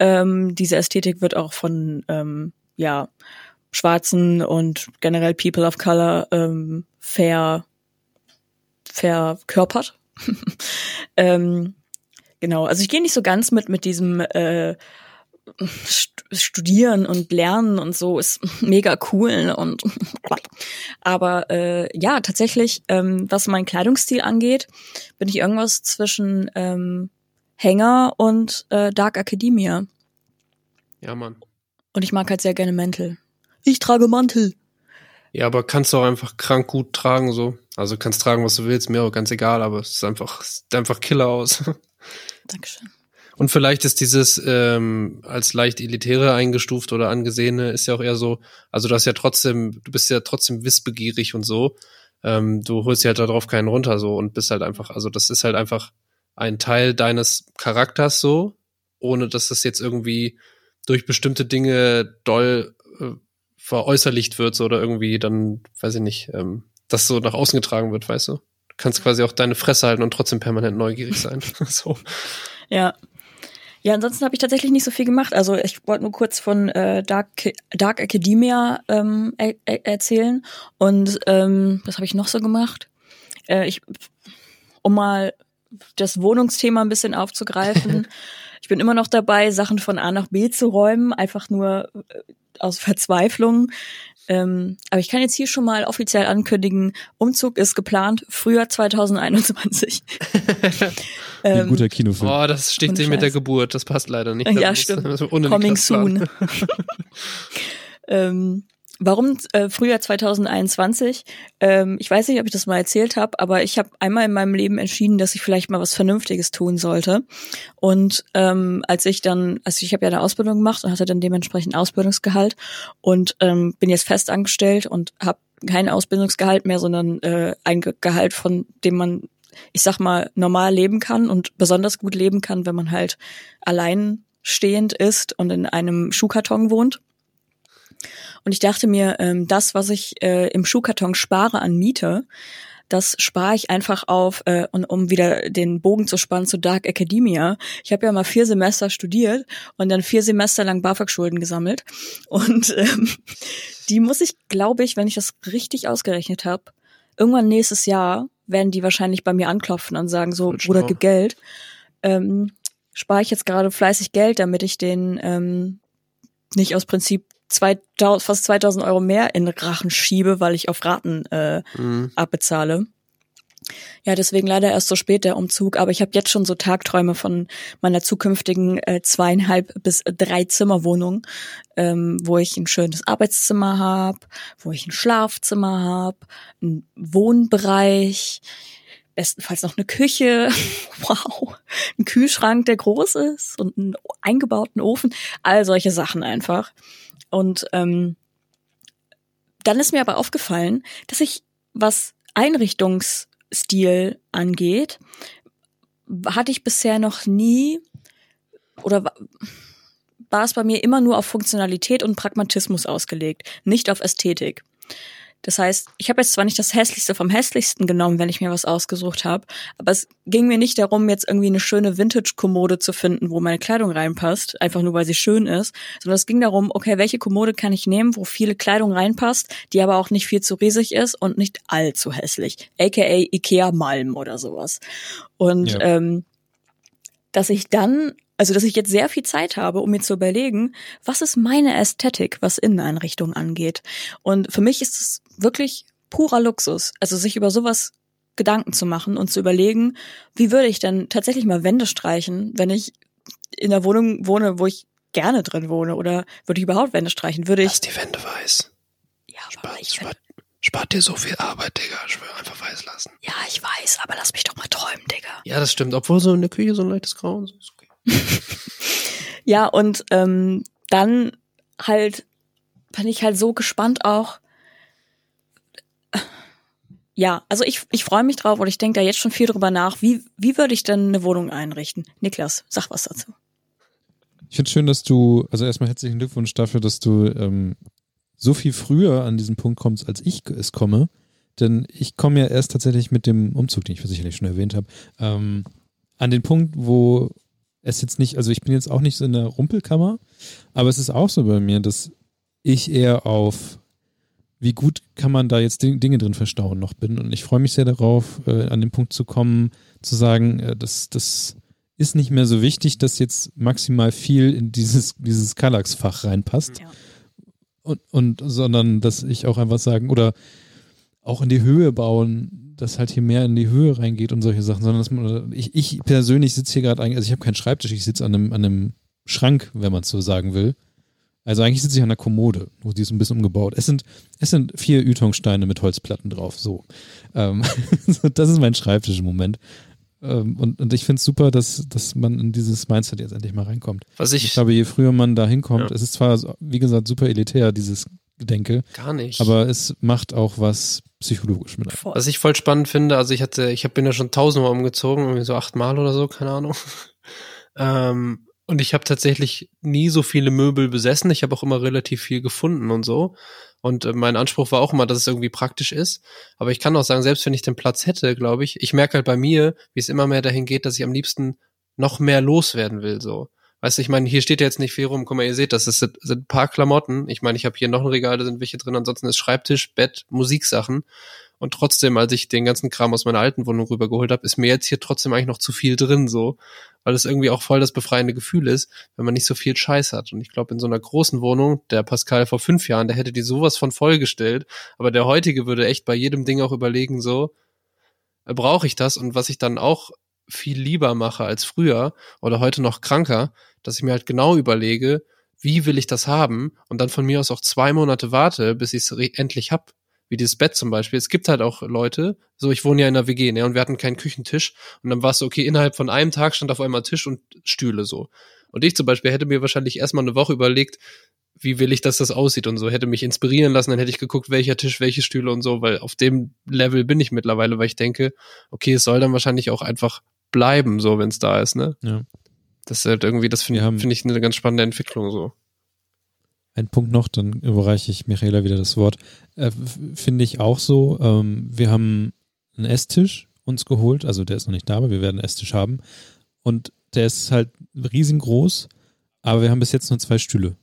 ähm, diese Ästhetik wird auch von, ähm, ja, Schwarzen und generell People of Color ähm, fair verkörpert. ähm, genau, also ich gehe nicht so ganz mit mit diesem äh, St- Studieren und Lernen und so ist mega cool und aber äh, ja tatsächlich ähm, was meinen Kleidungsstil angeht bin ich irgendwas zwischen ähm, Hänger und äh, Dark Academia Ja, Mann. und ich mag halt sehr gerne Mäntel ich trage Mantel. Ja, aber kannst du auch einfach krank gut tragen, so. Also kannst tragen, was du willst, mir auch ganz egal, aber es ist einfach, es sieht einfach Killer aus. Dankeschön. Und vielleicht ist dieses ähm, als leicht elitäre eingestuft oder angesehene ist ja auch eher so, also du hast ja trotzdem, du bist ja trotzdem wissbegierig und so. Ähm, du holst ja halt darauf keinen runter so und bist halt einfach, also das ist halt einfach ein Teil deines Charakters so, ohne dass das jetzt irgendwie durch bestimmte Dinge doll veräußerlicht wird so, oder irgendwie dann, weiß ich nicht, ähm, das so nach außen getragen wird, weißt du? Du kannst quasi auch deine Fresse halten und trotzdem permanent neugierig sein. so. Ja. Ja, ansonsten habe ich tatsächlich nicht so viel gemacht. Also ich wollte nur kurz von äh, Dark, Dark Academia ähm, er erzählen. Und ähm, was habe ich noch so gemacht? Äh, ich, um mal das Wohnungsthema ein bisschen aufzugreifen. ich bin immer noch dabei, Sachen von A nach B zu räumen, einfach nur aus Verzweiflung. Ähm, aber ich kann jetzt hier schon mal offiziell ankündigen, Umzug ist geplant, Frühjahr 2021. ähm, Ein guter Kinofilm. Oh, das steht sich mit der Geburt, das passt leider nicht. Ja, stimmt. Coming soon. ähm, Warum äh, Frühjahr 2021? Ähm, ich weiß nicht, ob ich das mal erzählt habe, aber ich habe einmal in meinem Leben entschieden, dass ich vielleicht mal was Vernünftiges tun sollte. Und ähm, als ich dann, also ich habe ja eine Ausbildung gemacht und hatte dann dementsprechend Ausbildungsgehalt und ähm, bin jetzt fest angestellt und habe kein Ausbildungsgehalt mehr, sondern äh, ein Gehalt, von dem man, ich sag mal, normal leben kann und besonders gut leben kann, wenn man halt alleinstehend ist und in einem Schuhkarton wohnt. Und ich dachte mir, ähm, das, was ich äh, im Schuhkarton spare an Miete, das spare ich einfach auf, äh, und um wieder den Bogen zu spannen zu Dark Academia. Ich habe ja mal vier Semester studiert und dann vier Semester lang BAföG-Schulden gesammelt. Und ähm, die muss ich, glaube ich, wenn ich das richtig ausgerechnet habe, irgendwann nächstes Jahr werden die wahrscheinlich bei mir anklopfen und sagen so, Bruder, gib Geld. Ähm, spare ich jetzt gerade fleißig Geld, damit ich den ähm, nicht aus Prinzip 2000, fast 2000 Euro mehr in Rachen schiebe, weil ich auf Raten äh, mhm. abbezahle. Ja, deswegen leider erst so spät der Umzug, aber ich habe jetzt schon so Tagträume von meiner zukünftigen äh, zweieinhalb bis drei Zimmerwohnung, ähm, wo ich ein schönes Arbeitszimmer habe, wo ich ein Schlafzimmer habe, einen Wohnbereich, bestenfalls noch eine Küche, wow, ein Kühlschrank, der groß ist und einen eingebauten Ofen, all solche Sachen einfach. Und ähm, dann ist mir aber aufgefallen, dass ich, was Einrichtungsstil angeht, hatte ich bisher noch nie oder war es bei mir immer nur auf Funktionalität und Pragmatismus ausgelegt, nicht auf Ästhetik. Das heißt, ich habe jetzt zwar nicht das Hässlichste vom Hässlichsten genommen, wenn ich mir was ausgesucht habe, aber es ging mir nicht darum, jetzt irgendwie eine schöne Vintage-Kommode zu finden, wo meine Kleidung reinpasst, einfach nur weil sie schön ist, sondern es ging darum, okay, welche Kommode kann ich nehmen, wo viele Kleidung reinpasst, die aber auch nicht viel zu riesig ist und nicht allzu hässlich, aka Ikea Malm oder sowas. Und ja. ähm, dass ich dann also, dass ich jetzt sehr viel Zeit habe, um mir zu überlegen, was ist meine Ästhetik, was Inneneinrichtungen angeht. Und für mich ist es wirklich purer Luxus, also sich über sowas Gedanken zu machen und zu überlegen, wie würde ich denn tatsächlich mal Wände streichen, wenn ich in der Wohnung wohne, wo ich gerne drin wohne oder würde ich überhaupt Wände streichen? Würde ich. Lass die Wände weiß. Ja, aber spart, ich spart, spart dir so viel Arbeit, Digga. Ich will einfach weiß lassen. Ja, ich weiß, aber lass mich doch mal träumen, Digga. Ja, das stimmt. Obwohl so in der Küche so ein leichtes Grau und so ist. ja, und ähm, dann halt bin ich halt so gespannt auch. Ja, also ich, ich freue mich drauf und ich denke da jetzt schon viel drüber nach. Wie, wie würde ich denn eine Wohnung einrichten? Niklas, sag was dazu. Ich finde schön, dass du, also erstmal herzlichen Glückwunsch dafür, dass du ähm, so viel früher an diesen Punkt kommst, als ich es komme. Denn ich komme ja erst tatsächlich mit dem Umzug, den ich sicherlich schon erwähnt habe, ähm, an den Punkt, wo es jetzt nicht, also ich bin jetzt auch nicht so in der Rumpelkammer, aber es ist auch so bei mir, dass ich eher auf wie gut kann man da jetzt Dinge drin verstauen noch bin. Und ich freue mich sehr darauf, äh, an den Punkt zu kommen, zu sagen, äh, das, das ist nicht mehr so wichtig, dass jetzt maximal viel in dieses, dieses Kallax-Fach reinpasst. Ja. Und, und, sondern dass ich auch einfach sagen, oder auch in die Höhe bauen, dass halt hier mehr in die Höhe reingeht und solche Sachen, sondern dass man, ich, ich persönlich sitze hier gerade eigentlich, also ich habe keinen Schreibtisch, ich sitze an einem, an einem Schrank, wenn man es so sagen will. Also eigentlich sitze ich an der Kommode, wo die ist ein bisschen umgebaut. Es sind, es sind vier Ytongsteine mit Holzplatten drauf, so. Ähm, das ist mein Schreibtisch im Moment. Ähm, und, und ich finde es super, dass, dass man in dieses Mindset jetzt endlich mal reinkommt. Was ich, Ich glaube, je früher man da hinkommt, Ja. es ist zwar, wie gesagt, super elitär, dieses Gedenke, gar nicht. aber es macht auch was psychologisch mit einem. Was ich voll spannend finde, also ich hatte, ich bin ja schon tausendmal umgezogen, irgendwie so achtmal oder so, keine Ahnung. ähm, und ich habe tatsächlich nie so viele Möbel besessen. Ich habe auch immer relativ viel gefunden und so. Und äh, mein Anspruch war auch immer, dass es irgendwie praktisch ist. Aber ich kann auch sagen, selbst wenn ich den Platz hätte, glaube ich, ich merke halt bei mir, wie es immer mehr dahin geht, dass ich am liebsten noch mehr loswerden will. So, weißt du, ich meine, hier steht ja jetzt nicht viel rum. Guck mal, ihr seht, das ist, sind ein paar Klamotten. Ich meine, ich habe hier noch ein Regal, da sind welche drin. Ansonsten ist Schreibtisch, Bett, Musiksachen. Und trotzdem, als ich den ganzen Kram aus meiner alten Wohnung rübergeholt habe, ist mir jetzt hier trotzdem eigentlich noch zu viel drin, so, weil es irgendwie auch voll das befreiende Gefühl ist, wenn man nicht so viel Scheiß hat. Und ich glaube, in so einer großen Wohnung, der Pascal vor fünf Jahren, der hätte die sowas von vollgestellt, aber der heutige würde echt bei jedem Ding auch überlegen, so, äh, brauche ich das? Und was ich dann auch viel lieber mache als früher oder heute noch kranker, dass ich mir halt genau überlege, wie will ich das haben und dann von mir aus auch zwei Monate warte, bis ich es endlich hab wie dieses Bett zum Beispiel. Es gibt halt auch Leute, so ich wohne ja in der WG, ne, und wir hatten keinen Küchentisch und dann war es so, okay, innerhalb von einem Tag stand auf einmal Tisch und Stühle so. Und ich zum Beispiel hätte mir wahrscheinlich erstmal eine Woche überlegt, wie will ich, dass das aussieht und so, hätte mich inspirieren lassen, dann hätte ich geguckt, welcher Tisch, welche Stühle und so, weil auf dem Level bin ich mittlerweile, weil ich denke, okay, es soll dann wahrscheinlich auch einfach bleiben, so, wenn es da ist, ne? Ja. Das ist halt irgendwie, das finde find ich eine ganz spannende Entwicklung so. Ein Punkt noch, dann überreiche ich Michaela wieder das Wort. Äh, Finde ich auch so. Ähm, wir haben einen Esstisch uns geholt, also der ist noch nicht da, aber wir werden einen Esstisch haben. Und der ist halt riesengroß, aber wir haben bis jetzt nur zwei Stühle.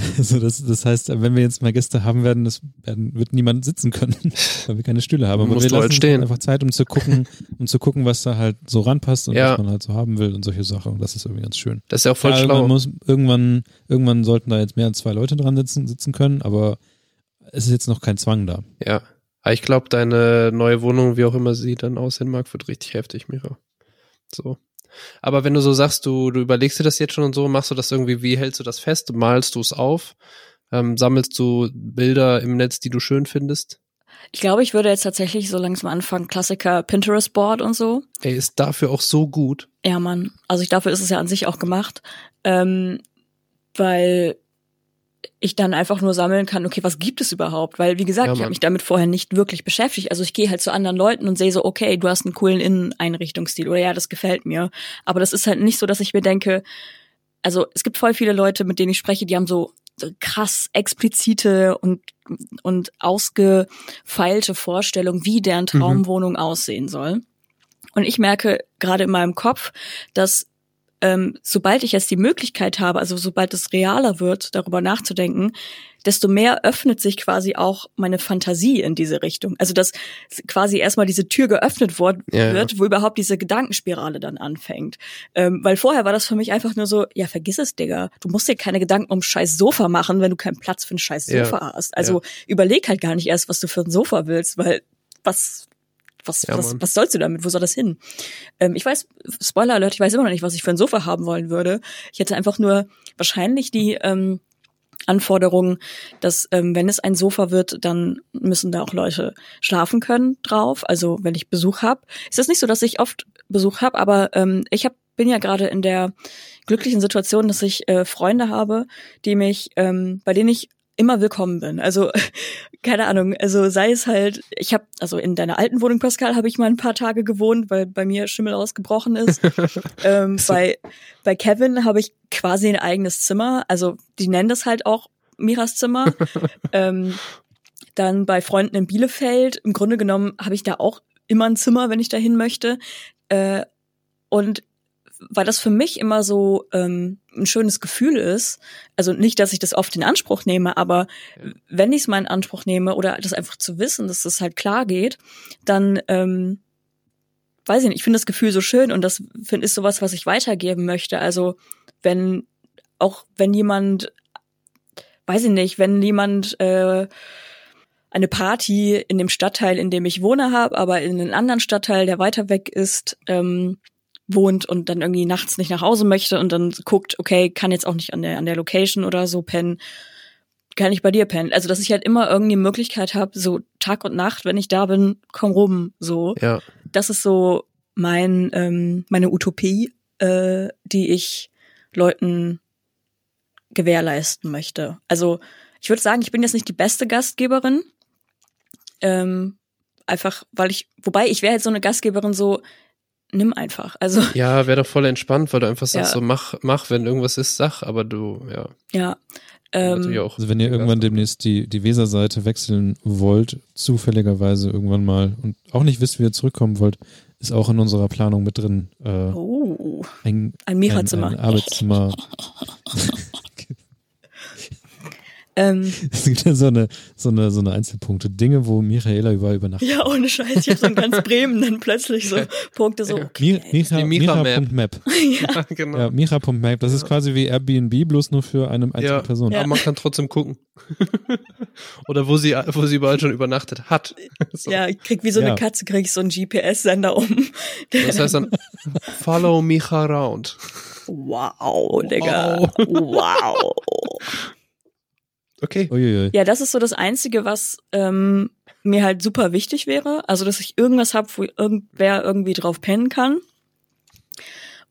Also das, das heißt, wenn wir jetzt mal Gäste haben werden, das werden, wird niemand sitzen können, weil wir keine Stühle haben. Aber Musst wir halt lassen stehen. einfach Zeit, um zu gucken, um zu gucken, was da halt so ranpasst und Ja. was man halt so haben will und solche Sachen. Und das ist irgendwie ganz schön. Das ist ja auch voll Ja, schlau. irgendwann, muss, irgendwann, irgendwann sollten da jetzt mehr als zwei Leute dran sitzen, sitzen können, aber es ist jetzt noch kein Zwang da. Ja. Aber ich glaube, deine neue Wohnung, wie auch immer sie dann aussehen mag, wird richtig heftig, Mira. So. Aber wenn du so sagst, du, du überlegst dir das jetzt schon und so, machst du das irgendwie, wie hältst du das fest? Malst du es auf? Ähm, sammelst du Bilder im Netz, die du schön findest? Ich glaube, ich würde jetzt tatsächlich so langsam anfangen, Klassiker Pinterest Board und so. Ey, ist dafür auch so gut. Ja, Mann. Also ich dafür ist es ja an sich auch gemacht. Ähm, weil ich dann einfach nur sammeln kann, okay, was gibt es überhaupt? Weil, wie gesagt, Ja, ich habe mich damit vorher nicht wirklich beschäftigt. Also ich gehe halt zu anderen Leuten und sehe so, okay, du hast einen coolen Inneneinrichtungsstil oder ja, das gefällt mir. Aber das ist halt nicht so, dass ich mir denke, also es gibt voll viele Leute, mit denen ich spreche, die haben so, so krass explizite und, und ausgefeilte Vorstellungen, wie deren Traumwohnung aussehen soll. Und ich merke gerade in meinem Kopf, dass ähm, sobald ich jetzt die Möglichkeit habe, also sobald es realer wird, darüber nachzudenken, desto mehr öffnet sich quasi auch meine Fantasie in diese Richtung. Also dass quasi erstmal diese Tür geöffnet wor- Ja, ja. wird, wo überhaupt diese Gedankenspirale dann anfängt. Ähm, weil vorher war das für mich einfach nur so, ja, vergiss es, Digga. Du musst dir keine Gedanken um scheiß Sofa machen, wenn du keinen Platz für ein scheiß Ja, Sofa hast. Also überleg halt gar nicht erst, was du für ein Sofa willst, weil was was, Ja, was, was sollst du damit? Wo soll das hin? Ähm, ich weiß, Spoiler Alert, ich weiß immer noch nicht, was ich für ein Sofa haben wollen würde. Ich hätte einfach nur wahrscheinlich die ähm, Anforderung, dass ähm, wenn es ein Sofa wird, dann müssen da auch Leute schlafen können drauf. Also wenn ich Besuch habe, ist das nicht so, dass ich oft Besuch habe, aber ähm, ich hab, bin ja gerade in der glücklichen Situation, dass ich äh, Freunde habe, die mich, ähm, bei denen ich immer willkommen bin. Also keine Ahnung, also sei es halt, ich habe also in deiner alten Wohnung Pascal habe ich mal ein paar Tage gewohnt, weil bei mir Schimmel ausgebrochen ist. ähm, bei bei Kevin habe ich quasi ein eigenes Zimmer, also die nennen das halt auch Miras Zimmer. ähm, dann bei Freunden in Bielefeld, im Grunde genommen habe ich da auch immer ein Zimmer, wenn ich dahin möchte. Äh, und weil das für mich immer so ähm, ein schönes Gefühl ist, also nicht, dass ich das oft in Anspruch nehme, aber wenn ich es mal in Anspruch nehme oder das einfach zu wissen, dass das halt klar geht, dann ähm, weiß ich nicht, ich finde das Gefühl so schön und das find, ist sowas, was ich weitergeben möchte. Also wenn auch wenn jemand, weiß ich nicht, wenn jemand äh, eine Party in dem Stadtteil, in dem ich wohne, habe, aber in einem anderen Stadtteil, der weiter weg ist, ähm, wohnt und dann irgendwie nachts nicht nach Hause möchte und dann guckt, okay, kann jetzt auch nicht an der an der Location oder so pennen, kann ich bei dir pennen. Also dass ich halt immer irgendwie Möglichkeit habe, so Tag und Nacht, wenn ich da bin, komm rum, so. Ja. Das ist so mein ähm, meine Utopie, äh, die ich Leuten gewährleisten möchte. Also ich würde sagen, ich bin jetzt nicht die beste Gastgeberin. Ähm, einfach, weil ich, wobei ich wäre jetzt so eine Gastgeberin so, nimm einfach. Also Ja, wäre doch voll entspannt, weil du einfach sagst, Ja. so mach, mach, wenn irgendwas ist, sag, aber du, ja. ja. Ähm. Also wenn ihr irgendwann demnächst die, die Weserseite wechseln wollt, zufälligerweise irgendwann mal und auch nicht wisst, wie ihr zurückkommen wollt, ist auch in unserer Planung mit drin. Äh, oh, ein, ein Micha-Zimmer. Ein, ein Arbeitszimmer. Ähm, Es gibt ja so eine, so eine, so eine Einzelpunkte. Dinge, wo Michaela überall übernachtet. ja, ohne Scheiß. Ich habe so in ganz Bremen dann plötzlich so Punkte so, okay. Micha, Micha-Map. Micha.map. Ja, genau. Ja, Micha.map. Das ist quasi wie Airbnb, bloß nur für eine einzige Ja. Person. Aber man kann trotzdem gucken. Oder wo sie, wo sie überall schon übernachtet hat. So. Ja, ich krieg wie so Ja. eine Katze, krieg ich so einen GPS-Sender um. Das heißt dann, follow me around. wow, Digga. Wow. Okay. Uiuiui. Ja, das ist so das Einzige, was ähm, mir halt super wichtig wäre. Also, dass ich irgendwas habe, wo irgendwer irgendwie drauf pennen kann.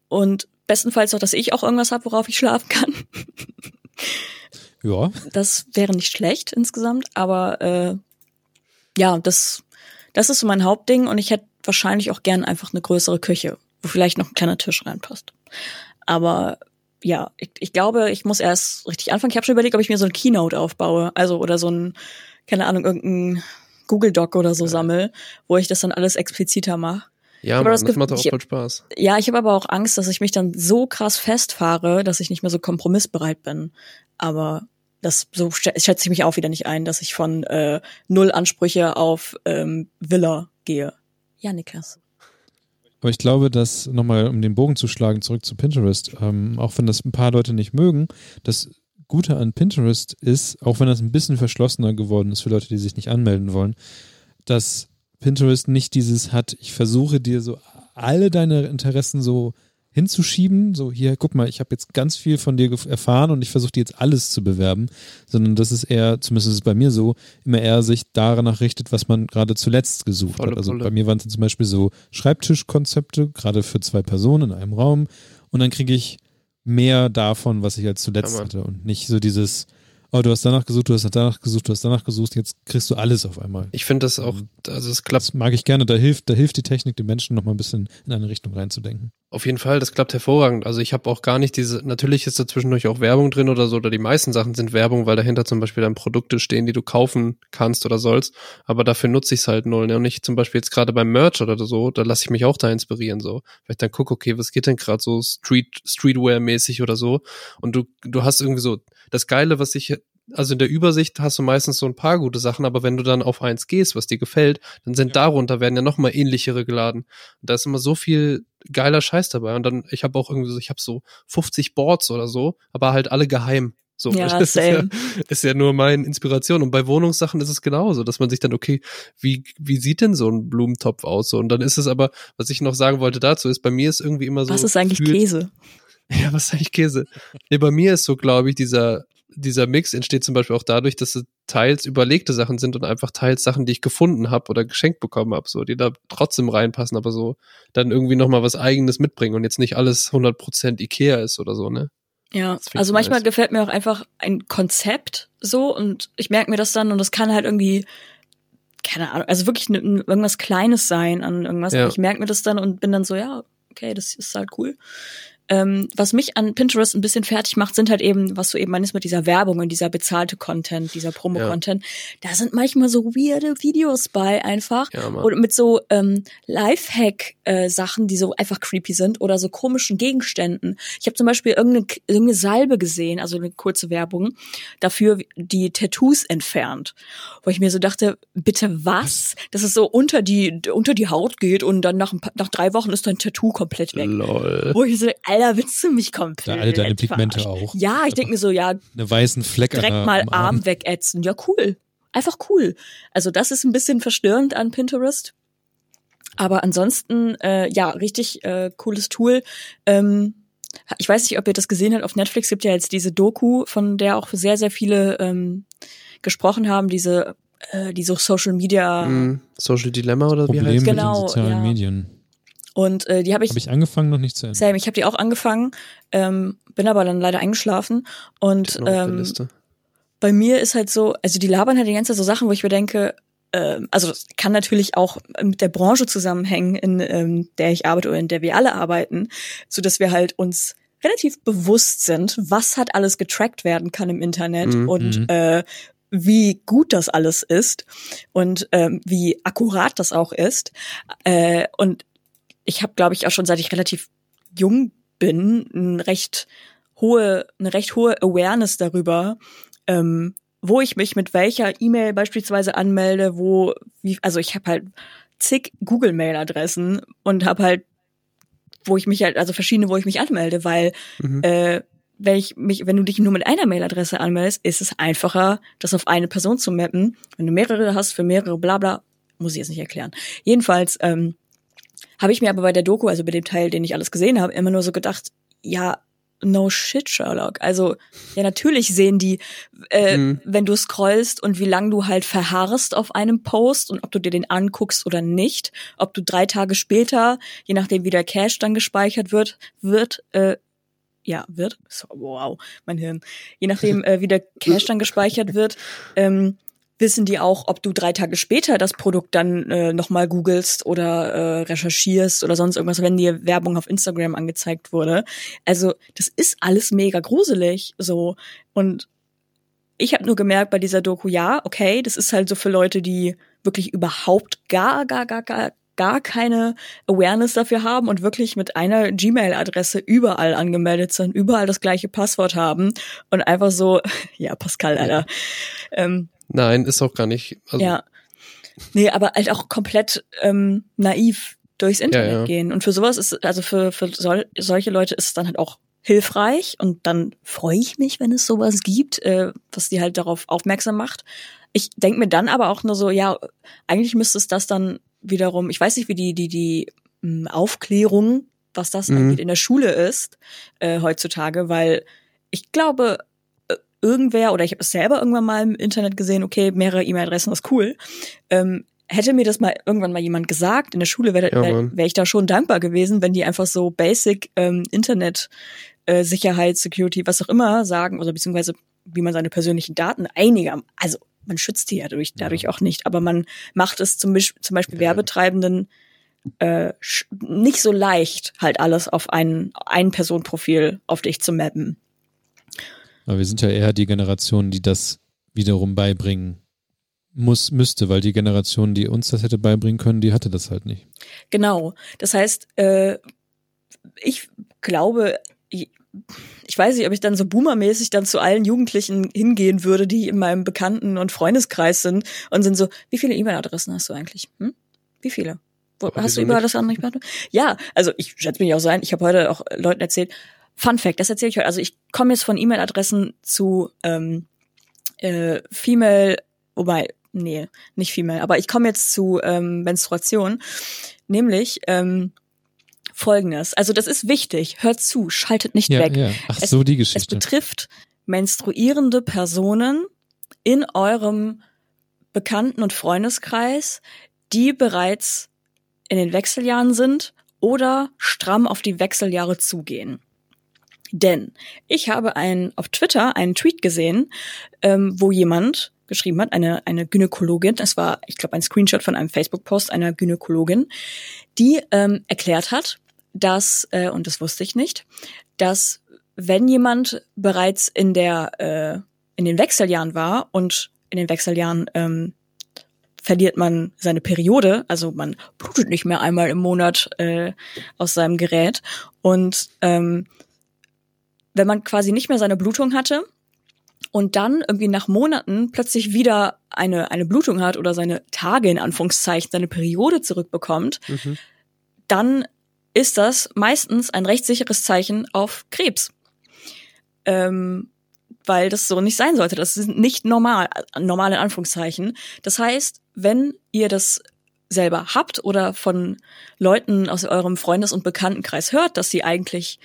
Und bestenfalls auch, dass ich auch irgendwas habe, worauf ich schlafen kann. Ja, Das wäre nicht schlecht insgesamt, aber äh, ja, das, das ist so mein Hauptding und ich hätte wahrscheinlich auch gern einfach eine größere Küche, wo vielleicht noch ein kleiner Tisch reinpasst. Aber ja, ich, ich glaube, ich muss erst richtig anfangen. Ich habe schon überlegt, ob ich mir so ein Keynote aufbaue, also oder so ein, keine Ahnung, irgendein Google Doc oder so sammel, wo ich das dann alles expliziter mache. Ja, Aber Mann, das das, macht auch ich- voll Spaß. Ja, ich habe aber auch Angst, dass ich mich dann so krass festfahre, dass ich nicht mehr so kompromissbereit bin. Aber das so schä- schätze ich mich auch wieder nicht ein, dass ich von äh, null Ansprüche auf ähm, Villa gehe. Ja, Niklas. Aber ich glaube, dass nochmal, um den Bogen zu schlagen, zurück zu Pinterest, ähm, auch wenn das ein paar Leute nicht mögen, das Gute an Pinterest ist, auch wenn das ein bisschen verschlossener geworden ist für Leute, die sich nicht anmelden wollen, dass Pinterest nicht dieses hat, ich versuche dir so alle deine Interessen so hinzuschieben, so hier, guck mal, ich habe jetzt ganz viel von dir erfahren und ich versuche dir jetzt alles zu bewerben, sondern das ist eher, zumindest ist es bei mir so, immer eher sich danach richtet, was man gerade zuletzt gesucht Volle hat. Also Pulle. bei mir waren es zum Beispiel so Schreibtischkonzepte, gerade für zwei Personen in einem Raum und dann kriege ich mehr davon, was ich als zuletzt Ja, hatte und nicht so dieses, oh, du hast danach gesucht, du hast danach gesucht, du hast danach gesucht, jetzt kriegst du alles auf einmal. Ich finde das auch, also es klappt Das mag ich gerne, da hilft, da hilft die Technik den Menschen noch mal ein bisschen in eine Richtung reinzudenken. Auf jeden Fall, das klappt hervorragend. Also ich habe auch gar nicht diese, natürlich ist da zwischendurch auch Werbung drin oder so, oder die meisten Sachen sind Werbung, weil dahinter zum Beispiel dann Produkte stehen, die du kaufen kannst oder sollst. Aber dafür nutze ich es halt null. Ne? Und ich zum Beispiel jetzt gerade beim Merch oder so, da lasse ich mich auch da inspirieren so. Weil ich dann gucke, okay, was geht denn gerade so Street, Streetwear-mäßig oder so. Und du, du hast irgendwie so, das Geile, was ich also in der Übersicht hast du meistens so ein paar gute Sachen, aber wenn du dann auf eins gehst, was dir gefällt, dann sind darunter werden ja noch mal ähnlichere geladen. Und da ist immer so viel geiler Scheiß dabei. Und dann, ich habe auch irgendwie so, ich habe so 50 Boards oder so, aber halt alle geheim. So, Ja, das ist ja, ist ja nur meine Inspiration. Und bei Wohnungssachen ist es genauso, dass man sich dann, okay, wie, wie sieht denn so ein Blumentopf aus? So, und dann ist es aber, was ich noch sagen wollte dazu, ist, bei mir ist irgendwie immer so. Was ist eigentlich Käse? ja, was ist eigentlich Käse? Nee, bei mir ist so, glaube ich, dieser, dieser Mix entsteht zum Beispiel auch dadurch, dass es teils überlegte Sachen sind und einfach teils Sachen, die ich gefunden habe oder geschenkt bekommen habe, so, die da trotzdem reinpassen, aber so dann irgendwie nochmal was eigenes mitbringen und jetzt nicht alles 100% Ikea ist oder so, ne? Ja, also manchmal nice. gefällt mir auch einfach ein Konzept so und ich merke mir das dann und das kann halt irgendwie, keine Ahnung, also wirklich ne, irgendwas Kleines sein an irgendwas. Ja. Ich merke mir das dann und bin dann so, ja, okay, das ist halt cool. Ähm, was mich an Pinterest ein bisschen fertig macht, sind halt eben, was du eben meinst mit dieser Werbung und dieser bezahlte Content, dieser Promo-Content. Da sind manchmal so weirde Videos bei einfach. Ja, Mann. Und mit so ähm, Lifehack-Sachen, die so einfach creepy sind oder so komischen Gegenständen. Ich habe zum Beispiel irgendeine, irgendeine Salbe gesehen, also eine kurze Werbung, dafür die Tattoos entfernt. Wo ich mir so dachte, bitte was? Dass es so unter die, unter die Haut geht und dann nach, nach drei Wochen ist dein Tattoo komplett weg. Lol. Wo ich so, Alter, willst du mich komplett Da alle deine Pigmente auch. Ja, ich denk mir so, ja, Eine weißen Fleck an direkt der- mal am Arm wegätzen. Ja, cool. Einfach cool. Also das ist ein bisschen verstörend an Pinterest. Aber ansonsten, äh, ja, richtig äh, cooles Tool. Ähm, ich weiß nicht, ob ihr das gesehen habt. Auf Netflix gibt ja jetzt diese Doku, von der auch sehr, sehr viele ähm, gesprochen haben, diese, äh, diese Social Media. Mm, Social Dilemma oder Problem wie heißt mit Genau, den sozialen ja. Medien. Und äh, die habe ich, Habe ich angefangen, noch nicht zu Ende. Sam, ich habe die auch angefangen, ähm, bin aber dann leider eingeschlafen. Und Noch auf der ähm, Liste. bei mir ist halt so, also die labern halt die ganze Zeit so Sachen, wo ich mir denke, ähm, also das kann natürlich auch mit der Branche zusammenhängen, in ähm, der ich arbeite oder in der wir alle arbeiten, so dass wir halt uns relativ bewusst sind, was hat alles getrackt werden kann im Internet Mhm. und Mhm. äh, wie gut das alles ist und ähm, wie akkurat das auch ist. Äh, und ich habe, glaube ich, auch schon seit ich relativ jung bin, ein recht hohe, eine recht hohe Awareness darüber, ähm, wo ich mich mit welcher E-Mail beispielsweise anmelde, wo, wie, also ich habe halt zig Google-Mail-Adressen und habe halt, wo ich mich halt, also verschiedene, wo ich mich anmelde, weil Mhm. äh, wenn ich mich, wenn du dich nur mit einer Mailadresse anmeldest, ist es einfacher, das auf eine Person zu mappen. Wenn du mehrere hast für mehrere, bla bla, muss ich jetzt nicht erklären. Jedenfalls ähm, habe ich mir aber bei der Doku, also bei dem Teil, den ich alles gesehen habe, immer nur so gedacht, ja, no shit, Sherlock. Also ja, natürlich sehen die, äh, Mhm. wenn du scrollst und wie lang du halt verharrst auf einem Post und ob du dir den anguckst oder nicht, ob du drei Tage später, je nachdem wie der Cache dann gespeichert wird, wird, äh, ja, wird, so, wow, mein Hirn, je nachdem äh, wie der Cache dann gespeichert wird, ähm, wissen die auch, ob du drei Tage später das Produkt dann äh, nochmal googelst oder äh, recherchierst oder sonst irgendwas, wenn dir Werbung auf Instagram angezeigt wurde. Also das ist alles mega gruselig so und ich habe nur gemerkt bei dieser Doku, ja, okay, das ist halt so für Leute, die wirklich überhaupt gar, gar, gar, gar, gar keine Awareness dafür haben und wirklich mit einer Gmail-Adresse überall angemeldet sind, überall das gleiche Passwort haben und einfach so, ja, Pascal, Alter. Ähm, Nein, ist auch gar nicht. Also, ja. Nee, aber halt auch komplett ähm, naiv durchs Internet Ja, ja. gehen. Und für sowas ist, also für, für sol solche Leute ist es dann halt auch hilfreich und dann freue ich mich, wenn es sowas gibt, äh, was die halt darauf aufmerksam macht. Ich denk mir dann aber auch nur so, ja, eigentlich müsste es das dann wiederum, ich weiß nicht, wie die, die, die mh, Aufklärung, was das Mhm. angeht, in der Schule ist, äh, heutzutage, weil ich glaube, irgendwer, oder ich habe es selber irgendwann mal im Internet gesehen, okay, mehrere E-Mail-Adressen ist cool. Ähm, hätte mir das mal irgendwann mal jemand gesagt, in der Schule wäre Ja, wär, wär ich da schon dankbar gewesen, wenn die einfach so Basic ähm, Internet äh, Sicherheit, Security, was auch immer sagen, oder beziehungsweise wie man seine persönlichen Daten einiger, also man schützt die ja dadurch, dadurch auch nicht, aber man macht es zum, Beispiel- zum Beispiel Ja, ja. Werbetreibenden äh, nicht so leicht, halt alles auf ein, ein Personenprofil auf dich zu mappen. Aber wir sind ja eher die Generation, die das wiederum beibringen muss, müsste, weil die Generation, die uns das hätte beibringen können, die hatte das halt nicht. Genau. Das heißt, äh, ich glaube, ich weiß nicht, ob ich dann so boomermäßig dann zu allen Jugendlichen hingehen würde, die in meinem Bekannten- und Freundeskreis sind und sind so, wie viele E-Mail-Adressen hast du eigentlich? Hm? Wie viele? Wo, hast du überall nicht? das andere Ja, also ich schätze mich auch sein. Ich habe heute auch Leuten erzählt. Fun Fact, das erzähle ich heute. Also ich komme jetzt von E-Mail-Adressen zu ähm, äh, Female, wobei, nee, nicht Female, aber ich komme jetzt zu ähm, Menstruation. Nämlich ähm, folgendes. Also das ist wichtig. Hört zu, schaltet nicht Ja, weg. ja. Ach Es- so, die Es Geschichte. betrifft menstruierende Personen in eurem Bekannten- und Freundeskreis, die bereits in den Wechseljahren sind oder stramm auf die Wechseljahre zugehen. Denn ich habe ein, auf Twitter einen Tweet gesehen, ähm, wo jemand geschrieben hat, eine, eine Gynäkologin, das war, ich glaube, ein Screenshot von einem Facebook-Post einer Gynäkologin, die ähm, erklärt hat, dass, äh, und das wusste ich nicht, dass wenn jemand bereits in der äh, in den Wechseljahren war und in den Wechseljahren ähm, verliert man seine Periode, also man blutet nicht mehr einmal im Monat äh, aus seinem Gerät und ähm, wenn man quasi nicht mehr seine Blutung hatte und dann irgendwie nach Monaten plötzlich wieder eine eine Blutung hat oder seine Tage in Anführungszeichen seine Periode zurückbekommt, Mhm. dann ist das meistens ein recht sicheres Zeichen auf Krebs. Ähm, weil das so nicht sein sollte. Das ist nicht normal, normal in Anführungszeichen. Das heißt, wenn ihr das selber habt oder von Leuten aus eurem Freundes- und Bekanntenkreis hört, dass sie eigentlich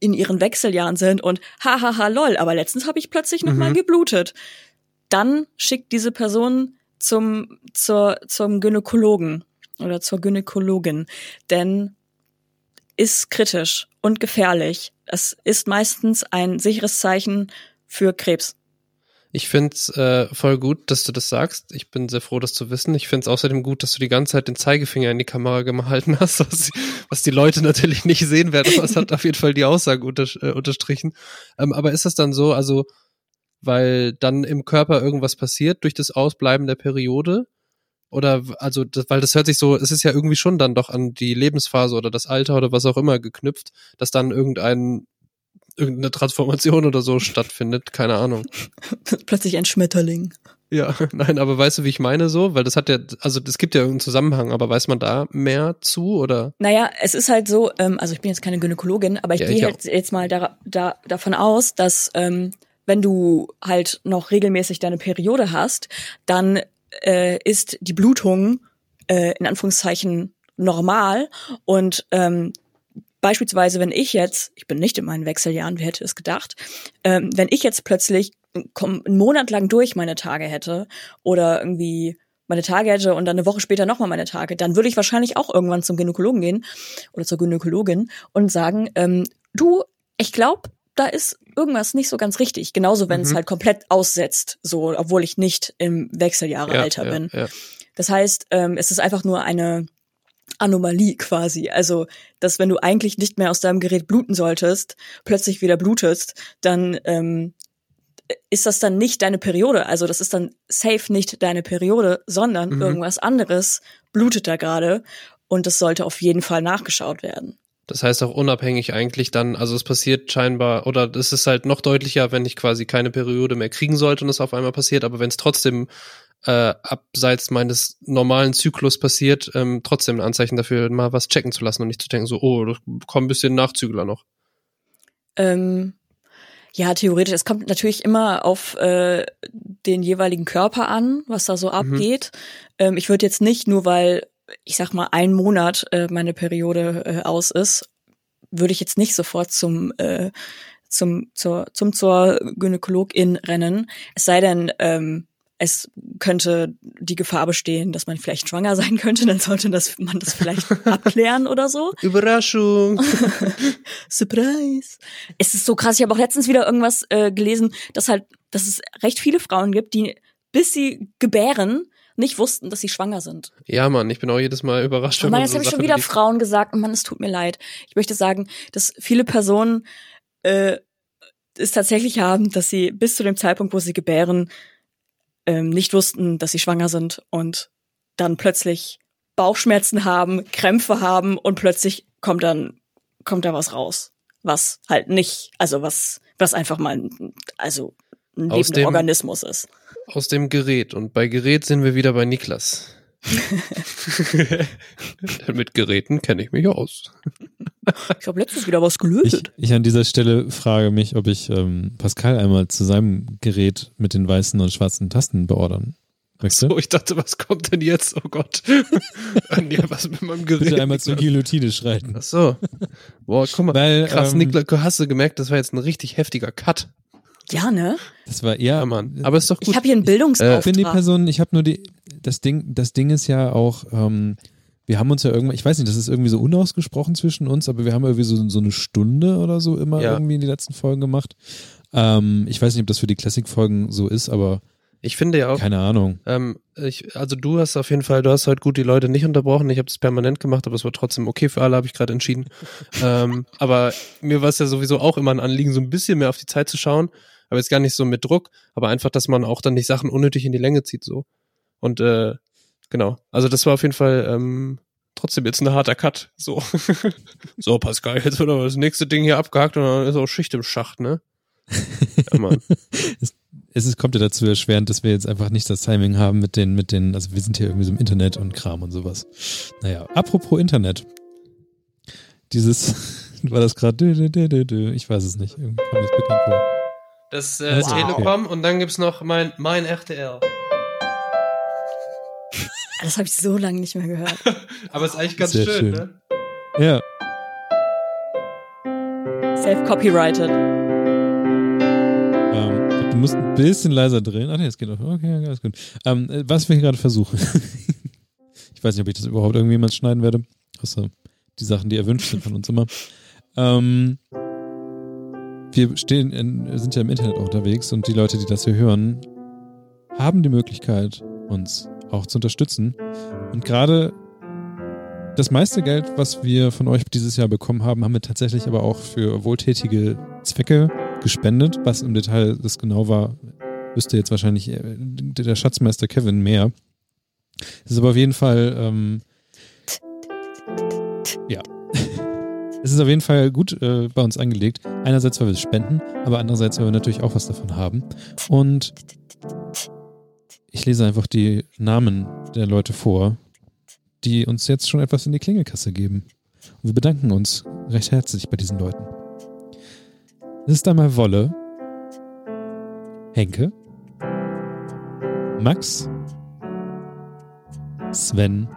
in ihren Wechseljahren sind und hahaha lol, aber letztens habe ich plötzlich noch mal Mhm. geblutet. Dann schickt diese Person zum zur zum Gynäkologen oder zur Gynäkologin, denn ist kritisch und gefährlich. Es ist meistens ein sicheres Zeichen für Krebs. Ich find's äh, voll gut, dass du das sagst. Ich bin sehr froh, das zu wissen. Ich find's außerdem gut, dass du die ganze Zeit den Zeigefinger in die Kamera gehalten hast, was, was die Leute natürlich nicht sehen werden. Es hat auf jeden Fall die Aussage unter, äh, unterstrichen. Ähm, aber ist das dann so, also weil dann im Körper irgendwas passiert durch das Ausbleiben der Periode? Oder also, das, weil das hört sich so, es ist ja irgendwie schon dann doch an die Lebensphase oder das Alter oder was auch immer geknüpft, dass dann irgendein irgendeine Transformation oder so stattfindet, keine Ahnung. Plötzlich ein Schmetterling. Ja, nein, aber weißt du, wie ich meine so? Weil das hat ja, also es gibt ja irgendeinen Zusammenhang, aber weiß man da mehr zu oder? Naja, es ist halt so, ähm, also ich bin jetzt keine Gynäkologin, aber ich Ja, gehe halt jetzt mal da, da, davon aus, dass ähm, wenn du halt noch regelmäßig deine Periode hast, dann äh, ist die Blutung äh, in Anführungszeichen normal und ähm, beispielsweise, wenn ich jetzt, ich bin nicht in meinen Wechseljahren, wer hätte es gedacht, ähm, wenn ich jetzt plötzlich einen Monat lang durch meine Tage hätte oder irgendwie meine Tage hätte und dann eine Woche später nochmal meine Tage, dann würde ich wahrscheinlich auch irgendwann zum Gynäkologen gehen oder zur Gynäkologin und sagen, ähm, du, ich glaube, da ist irgendwas nicht so ganz richtig. Genauso, wenn es Mhm. halt komplett aussetzt, so, obwohl ich nicht im Wechseljahrealter ja, bin. Ja. Das heißt, ähm, es ist einfach nur eine Anomalie quasi. Also, dass wenn du eigentlich nicht mehr aus deinem Gerät bluten solltest, plötzlich wieder blutest, dann ähm, ist das dann nicht deine Periode. Also das ist dann safe nicht deine Periode, sondern Mhm. irgendwas anderes blutet da gerade und das sollte auf jeden Fall nachgeschaut werden. Das heißt auch unabhängig eigentlich dann, also es passiert scheinbar, oder es ist halt noch deutlicher, wenn ich quasi keine Periode mehr kriegen sollte und es auf einmal passiert, aber wenn es trotzdem äh, abseits meines normalen Zyklus passiert, ähm, trotzdem ein Anzeichen dafür, mal was checken zu lassen und nicht zu denken, so, oh, da kommen ein bisschen Nachzügler noch. Ähm, ja, theoretisch. Es kommt natürlich immer auf äh, den jeweiligen Körper an, was da so abgeht. Ähm, ich würde jetzt nicht nur, weil ich sag mal ein Monat äh, meine Periode äh, aus ist, würde ich jetzt nicht sofort zum äh, zum zur zum zur Gynäkologin rennen. Es sei denn, ähm, es könnte die Gefahr bestehen, dass man vielleicht schwanger sein könnte, dann sollte das, man das vielleicht abklären oder so. Überraschung! Surprise. Es ist so krass. Ich habe auch letztens wieder irgendwas äh, gelesen, dass halt, dass es recht viele Frauen gibt, die bis sie gebären nicht wussten, dass sie schwanger sind. ja, Mann, ich bin auch jedes Mal überrascht. Oh Mann, man jetzt so habe ich schon wieder. Frauen gesagt. Und Mann, es tut mir leid. Ich möchte sagen, dass viele Personen äh, es tatsächlich haben, dass sie bis zu dem Zeitpunkt, wo sie gebären, ähm, nicht wussten, dass sie schwanger sind und dann plötzlich Bauchschmerzen haben, Krämpfe haben und plötzlich kommt dann kommt da was raus, was halt nicht, also was was einfach mal ein- also ein Aus lebender dem- Organismus ist. Aus dem Gerät. Und bei Gerät sind wir wieder bei Niklas. Mit Geräten kenne ich mich aus. Ich habe letztens wieder was Ich, gelötet. ich an dieser Stelle frage mich, ob ich ähm, Pascal einmal zu seinem Gerät mit den weißen und schwarzen Tasten beordern möchte. So, ich dachte, was kommt denn jetzt? Oh Gott. Anja, was mit meinem Gerät? Bitte einmal zur Guillotine schreiten. Ach so. Boah, guck mal. Weil, Krass, ähm, Niklas, hast du gemerkt, das war jetzt ein richtig heftiger Cut. Ja, ne? Das war eher. Ja, Mann. Aber ist doch gut. Ich habe hier einen Ich bin die Bildungsauftrag. Person, ich habe nur die, das Ding, das Ding ist ja auch, ähm, wir haben uns ja irgendwann, ich weiß nicht, das ist irgendwie so unausgesprochen zwischen uns, aber wir haben irgendwie so, so eine Stunde oder so immer Ja. irgendwie in die letzten Folgen gemacht. Ähm, ich weiß nicht, ob das für die Classic-Folgen so ist, aber ich finde ja auch, keine Ahnung. ähm, ich, also du hast auf jeden Fall, du hast heute gut die Leute nicht unterbrochen. Ich habe das permanent gemacht, aber es war trotzdem okay für alle, habe ich gerade entschieden. ähm, aber mir war es ja sowieso auch immer ein Anliegen, so ein bisschen mehr auf die Zeit zu schauen. Aber jetzt gar nicht so mit Druck, aber einfach, dass man auch dann nicht Sachen unnötig in die Länge zieht so. Und äh, genau. Also das war auf jeden Fall ähm, trotzdem jetzt ein harter Cut. So. so, Pascal, jetzt wird aber das nächste Ding hier abgehakt und dann ist auch Schicht im Schacht, ne? Ja, Mann. Es ist, kommt ja dazu erschwerend, dass wir jetzt einfach nicht das Timing haben mit den, mit den, also wir sind hier irgendwie so im Internet und Kram und sowas. Naja, apropos Internet. Dieses, war das gerade, ich weiß es nicht, irgendwie kam das bekannt vor. Das äh, Wow. Telekom und dann gibt's noch mein, mein RTL. Das habe ich so lange nicht mehr gehört. Aber ist eigentlich ganz Sehr schön, schön. ne? Ja. Self-copyrighted. Ähm, du musst ein bisschen leiser drehen. Ach nee, es geht auch. Okay, alles gut. Ähm, äh, was wir hier gerade versuchen. ich weiß nicht, ob ich das überhaupt irgendwie mal schneiden werde. Außer die Sachen, die erwünscht sind von uns immer. Ähm, wir stehen in, sind ja im Internet auch unterwegs und die Leute, die das hier hören, haben die Möglichkeit, uns auch zu unterstützen. Und gerade das meiste Geld, was wir von euch dieses Jahr bekommen haben, haben wir tatsächlich aber auch für wohltätige Zwecke gespendet. Was im Detail das genau war, wüsste jetzt wahrscheinlich äh, der Schatzmeister Kevin mehr. Es ist aber auf jeden Fall, ähm, ja. Es ist auf jeden Fall gut äh, bei uns angelegt. Einerseits, weil wir es spenden, aber andererseits, weil wir natürlich auch was davon haben. Und ich lese einfach die Namen der Leute vor, die uns jetzt schon etwas in die Klingelkasse geben. Und wir bedanken uns recht herzlich bei diesen Leuten. Es ist einmal Wolle, Henke, Max, Sven,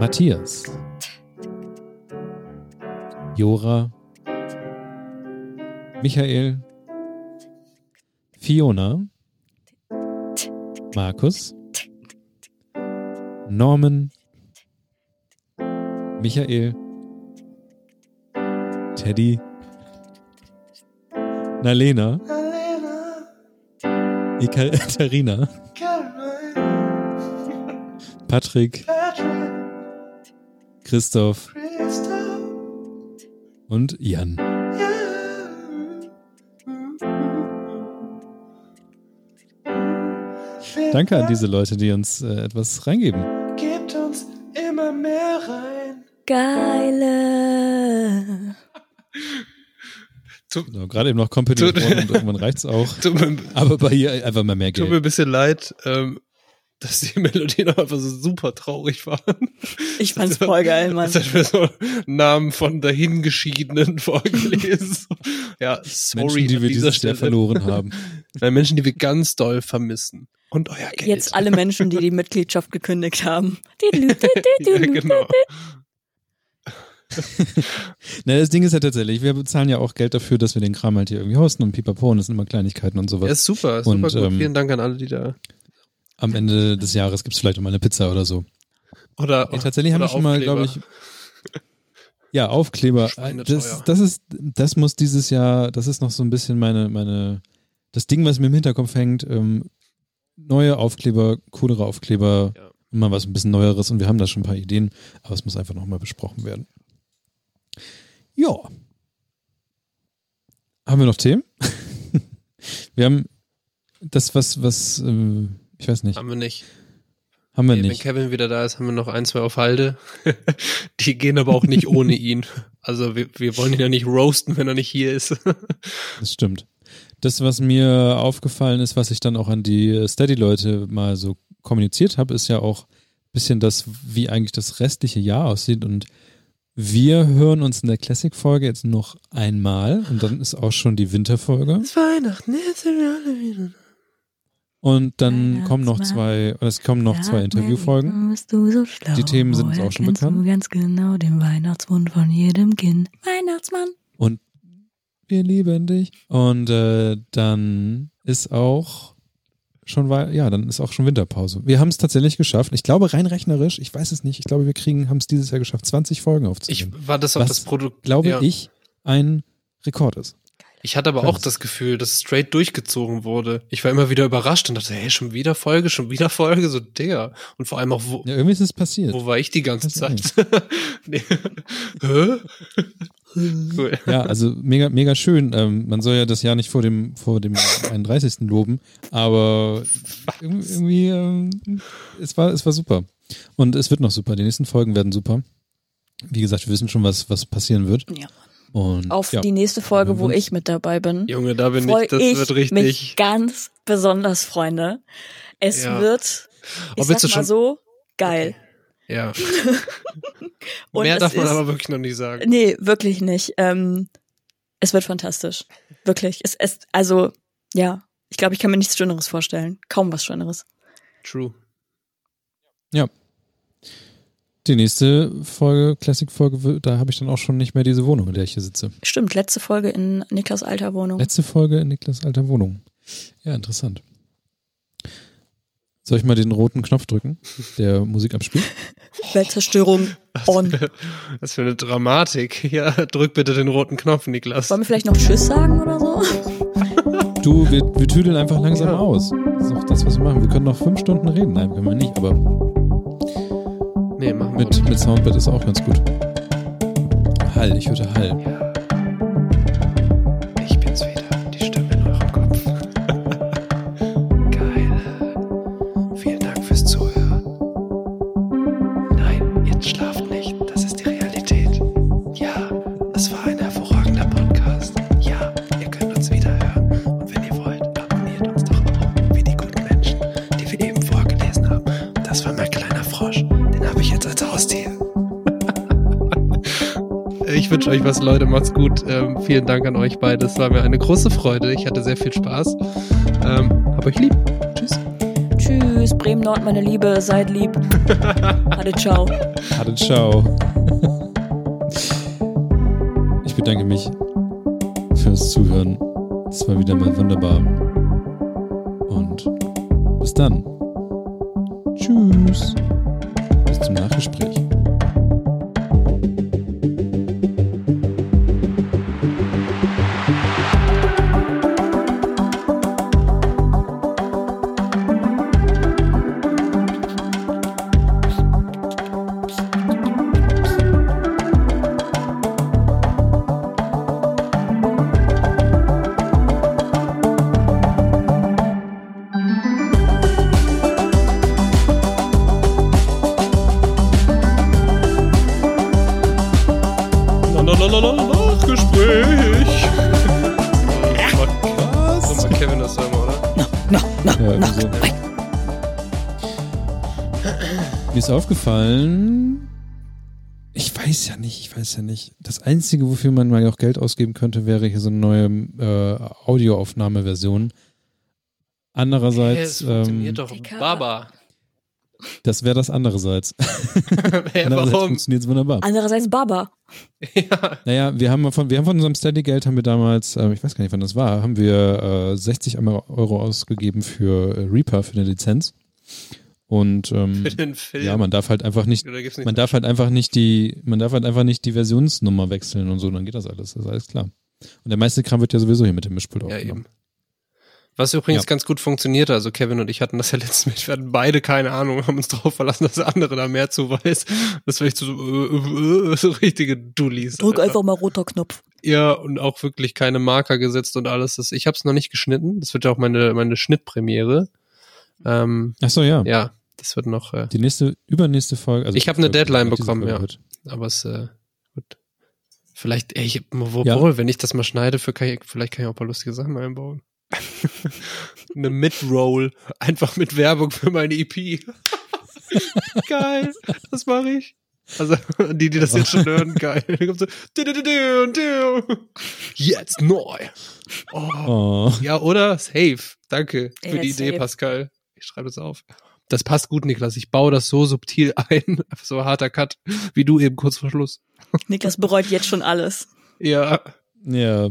Matthias, Jora, Michael, Fiona, Markus, Norman, Michael, Teddy, Nalena, Ekaterina, Patrick, Christoph und Jan. Danke an diese Leute, die uns äh, etwas reingeben. Gebt uns immer mehr rein. Geile. Genau, gerade eben noch Tut- worden und irgendwann reicht's auch. Tut mir, Aber bei hier einfach mal mehr tut mir Geld. ein bisschen leid, ähm, dass die Melodien auch einfach so super traurig waren. Ich fand's voll geil, Mann. Jetzt hat mir so Namen von dahingeschiedenen vorgelesen. ja, sorry Menschen, die wir dieses Stelle. Jahr verloren haben. Nein, Menschen, die wir ganz doll vermissen. Und euer Geld. Jetzt alle Menschen, die die Mitgliedschaft gekündigt haben. ja, genau. Na, das Ding ist ja tatsächlich, wir bezahlen ja auch Geld dafür, dass wir den Kram halt hier irgendwie hosten und pipapo und das sind immer Kleinigkeiten und Ja, sowas. ist super, ist Und, super gut. ähm, Vielen Dank an alle, die da. Am Ende des Jahres gibt's vielleicht auch mal eine Pizza oder so. Oder, Ja, tatsächlich haben wir oder schon mal, glaube ich, ja, Aufkleber. Das, das ist, das muss dieses Jahr, das ist noch so ein bisschen meine, meine, das Ding, was mir im Hinterkopf hängt, ähm, neue Aufkleber, coolere Aufkleber, Ja. immer was ein bisschen Neueres und wir haben da schon ein paar Ideen, aber es muss einfach nochmal besprochen werden. Ja. Haben wir noch Themen? wir haben das, was, was, äh, ich weiß nicht, Haben wir nicht. haben wir Nee, Wenn nicht. Kevin wieder da ist, haben wir noch ein, zwei auf Halde. die gehen aber auch nicht ohne ihn. Also wir, wir wollen ihn ja nicht roasten, wenn er nicht hier ist. Das stimmt. Das, was mir aufgefallen ist, was ich dann auch an die Steady-Leute mal so kommuniziert habe, ist ja auch ein bisschen das, wie eigentlich das restliche Jahr aussieht. Und wir hören uns in der Classic-Folge jetzt noch einmal und dann ist auch schon die Winterfolge. ist Weihnachten, jetzt sind wir alle wieder. Und dann kommen noch zwei, oder es kommen noch zwei Interviewfolgen. Bist du so schlau? Die Themen sind uns auch schon bekannt. Ganz genau den Weihnachtswunsch von jedem Kind. Weihnachtsmann. Und wir lieben dich. Und äh, dann ist auch schon, wei- ja, dann ist auch schon Winterpause. Wir haben es tatsächlich geschafft. Ich glaube, rein rechnerisch, ich weiß es nicht, ich glaube, wir kriegen, haben es dieses Jahr geschafft, 20 Folgen Ich aufzunehmen. war das auch Was, das Produkt. glaube ja. ich, ein Rekord ist. Ich hatte aber Krass. auch das Gefühl, dass es straight durchgezogen wurde. Ich war immer wieder überrascht und dachte, hey, schon wieder Folge, schon wieder Folge, so Digga. Und vor allem auch, wo, Ja, irgendwie ist es passiert. wo war ich die ganze Zeit? nee. Hä? Cool. Ja, also mega, mega schön. Ähm, man soll ja das Jahr nicht vor dem, vor dem 31. loben, aber irgendwie, irgendwie ähm, es war, es war super. Und es wird noch super. Die nächsten Folgen werden super. Wie gesagt, wir wissen schon, was, was passieren wird. Ja. Und Auf ja, die nächste Folge, wo ich mit dabei bin. Junge, da bin ich, das ich wird mich richtig. ganz besonders, Freunde. Es Ja. wird, ich Oh, sag du mal schon- so, geil. Ja. Und Mehr darf man ist- aber wirklich noch nicht sagen. Nee, wirklich nicht. Ähm, es wird fantastisch. Wirklich. Es, es, also, ja. Ich glaube, ich kann mir nichts Schöneres vorstellen. Kaum was Schöneres. True. Die nächste Folge, Classic-Folge, da habe ich dann auch schon nicht mehr diese Wohnung, in der ich hier sitze. Stimmt, letzte Folge in Niklas alter Wohnung. Letzte Folge in Niklas alter Wohnung. Ja, interessant. Soll ich mal den roten Knopf drücken, der Musik abspielt? Weltzerstörung on. Was für eine Dramatik. Ja, drück bitte den roten Knopf, Niklas. Wollen wir vielleicht noch Tschüss sagen oder so? Du, wir, wir tüdeln einfach langsam Ja. aus. Das ist auch das, was wir machen. Wir können noch fünf Stunden reden. Nein, können wir nicht, aber Nee, machen wir mit, mit Soundbed ist auch ganz gut. Hall, ich hörte Hall. Ich was, Leute. Macht's gut. Ähm, vielen Dank an euch beide. Es war mir eine große Freude. Ich hatte sehr viel Spaß. Ähm, hab euch lieb. Tschüss. Tschüss, Bremen Nord, meine Liebe, seid lieb. Ade, ciao. Hatte ciao. Ich bedanke mich fürs Zuhören. Es war wieder mal wunderbar. Aufgefallen, ich weiß ja nicht, ich weiß ja nicht. Das Einzige, wofür man mal auch Geld ausgeben könnte, wäre hier so eine neue äh, Audioaufnahmeversion. Andererseits, es funktioniert ähm, doch. Baba. das wäre das andererseits. Hä, Andererseits warum? funktioniert es wunderbar. Andererseits Baba. Ja. Naja, wir haben von, wir haben von unserem Steady-Geld haben wir damals, ähm, ich weiß gar nicht, wann das war, haben wir äh, 60 Euro ausgegeben für äh, Reaper, für eine Lizenz. Und ähm, Für den Film. ja, man darf halt einfach nicht, man darf halt einfach nicht die, man darf halt einfach nicht die Versionsnummer wechseln und so, dann geht das alles, das ist alles klar. Und der meiste Kram wird ja sowieso hier mit dem Mischpult Ja, aufgenommen. eben. Was übrigens Ja. ganz gut funktionierte, also Kevin und ich hatten das ja letztens wir hatten beide keine Ahnung, haben uns darauf verlassen, dass der andere da mehr zu weiß. Das war echt so, äh, äh, so richtige Dullis. Drück Alter. einfach mal roter Knopf. Ja, und auch wirklich keine Marker gesetzt und alles. Das, ich habe es noch nicht geschnitten. Das wird ja auch meine, meine Schnittpremiere. Ähm, Ach so, ja. ja, das wird noch, äh, Die nächste, übernächste Folge. Also Ich hab eine Deadline bekommen, ja. wird. aber es, äh, gut. Vielleicht, ey, ich, wo, Ja. wo, wenn ich das mal schneide, für kann ich, vielleicht kann ich auch ein paar lustige Sachen einbauen. eine Mid-Roll, einfach mit Werbung für meine EP. geil, das mache ich. Also, die, die das jetzt schon hören, geil. Dann kommt so, du, du, du, du, du. jetzt neu. Oh. Oh. Ja, oder? Safe. Danke für Ja, die Idee, safe. Pascal. Ich schreibe das auf. Das passt gut, Niklas. Ich baue das so subtil ein, so harter Cut, wie du eben kurz vor Schluss. Niklas bereut jetzt schon alles. Ja, Ja,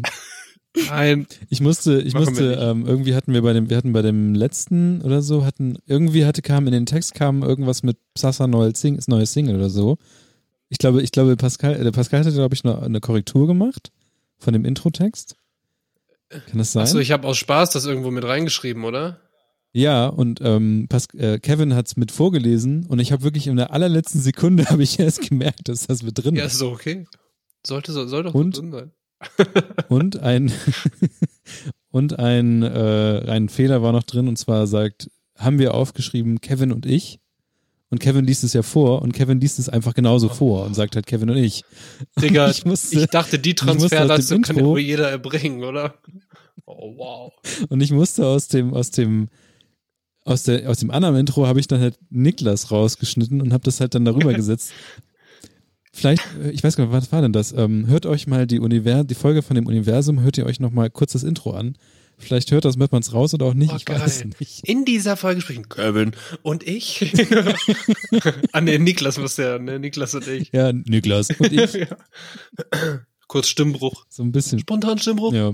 nein. ich musste, ich Machen musste, ähm, irgendwie hatten wir bei dem, wir hatten bei dem letzten oder so, hatten, irgendwie hatte, kam in den Text kam irgendwas mit Sasa neues, Sing, neues Single oder so. Ich glaube, ich glaube, Pascal, der Pascal hatte, glaube ich, eine, eine Korrektur gemacht von dem Intro-Text. Kann das sein? Achso, ich habe aus Spaß das irgendwo mit reingeschrieben, oder? Ja, und ähm, Pas äh, Kevin hat's mit vorgelesen und ich habe wirklich in der allerletzten Sekunde habe ich erst gemerkt, dass das mit drin Ja, ist. ist so okay. Sollte so, soll doch Und? so drin sein. Und ein und ein äh, ein Fehler war noch drin und zwar sagt, haben wir aufgeschrieben Kevin und ich und Kevin liest es ja vor und Kevin liest es einfach genauso vor und sagt halt Kevin und ich. Digga, Ich musste- ich dachte, die Transferleistung kann ja wohl jeder erbringen, oder? Oh, wow. Und ich musste aus dem aus dem aus der aus dem anderen Intro habe ich dann halt Niklas rausgeschnitten und habe das halt dann darüber gesetzt. Vielleicht, äh, ich weiß gar nicht, was war denn das? Ähm, hört euch mal die Univers die Folge von dem Universum, hört ihr euch noch mal kurz das Intro an. Vielleicht hört das Mettmanns raus oder auch nicht. Oh, ich weiß geil. nicht. In dieser Folge sprechen Kevin und ich. ah, nee, Niklas muss der, ne, Niklas und ich. Ja, Niklas und ich. Ja. Kurz Stimmbruch. So ein bisschen. Spontan Stimmbruch? Ja.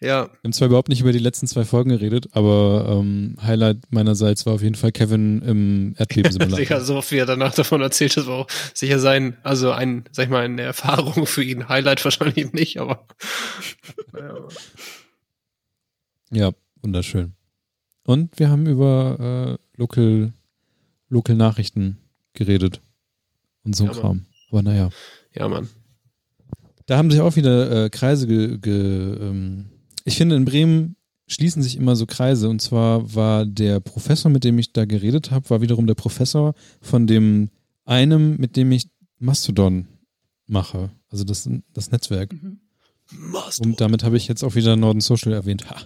Ja. Wir haben zwar überhaupt nicht über die letzten zwei Folgen geredet, aber ähm, Highlight meinerseits war auf jeden Fall Kevin im Erdbebensimulator. Sicher, so viel er danach davon erzählt, das war auch sicher sein, also ein, sag ich mal, eine Erfahrung für ihn. Highlight wahrscheinlich nicht, aber. Ja. wunderschön. Und wir haben über äh, Local, Local Nachrichten geredet und so Ja. Kram. Aber naja. ja, Mann. Da haben sich auch wieder äh, Kreise ge, ge ähm, ich finde in Bremen schließen sich immer so Kreise und zwar war der Professor, mit dem ich da geredet habe, war wiederum der Professor von dem einem, mit dem ich Mastodon mache, also das, das Netzwerk. Mhm. Und damit habe ich jetzt auch wieder Norden Social erwähnt. Ha.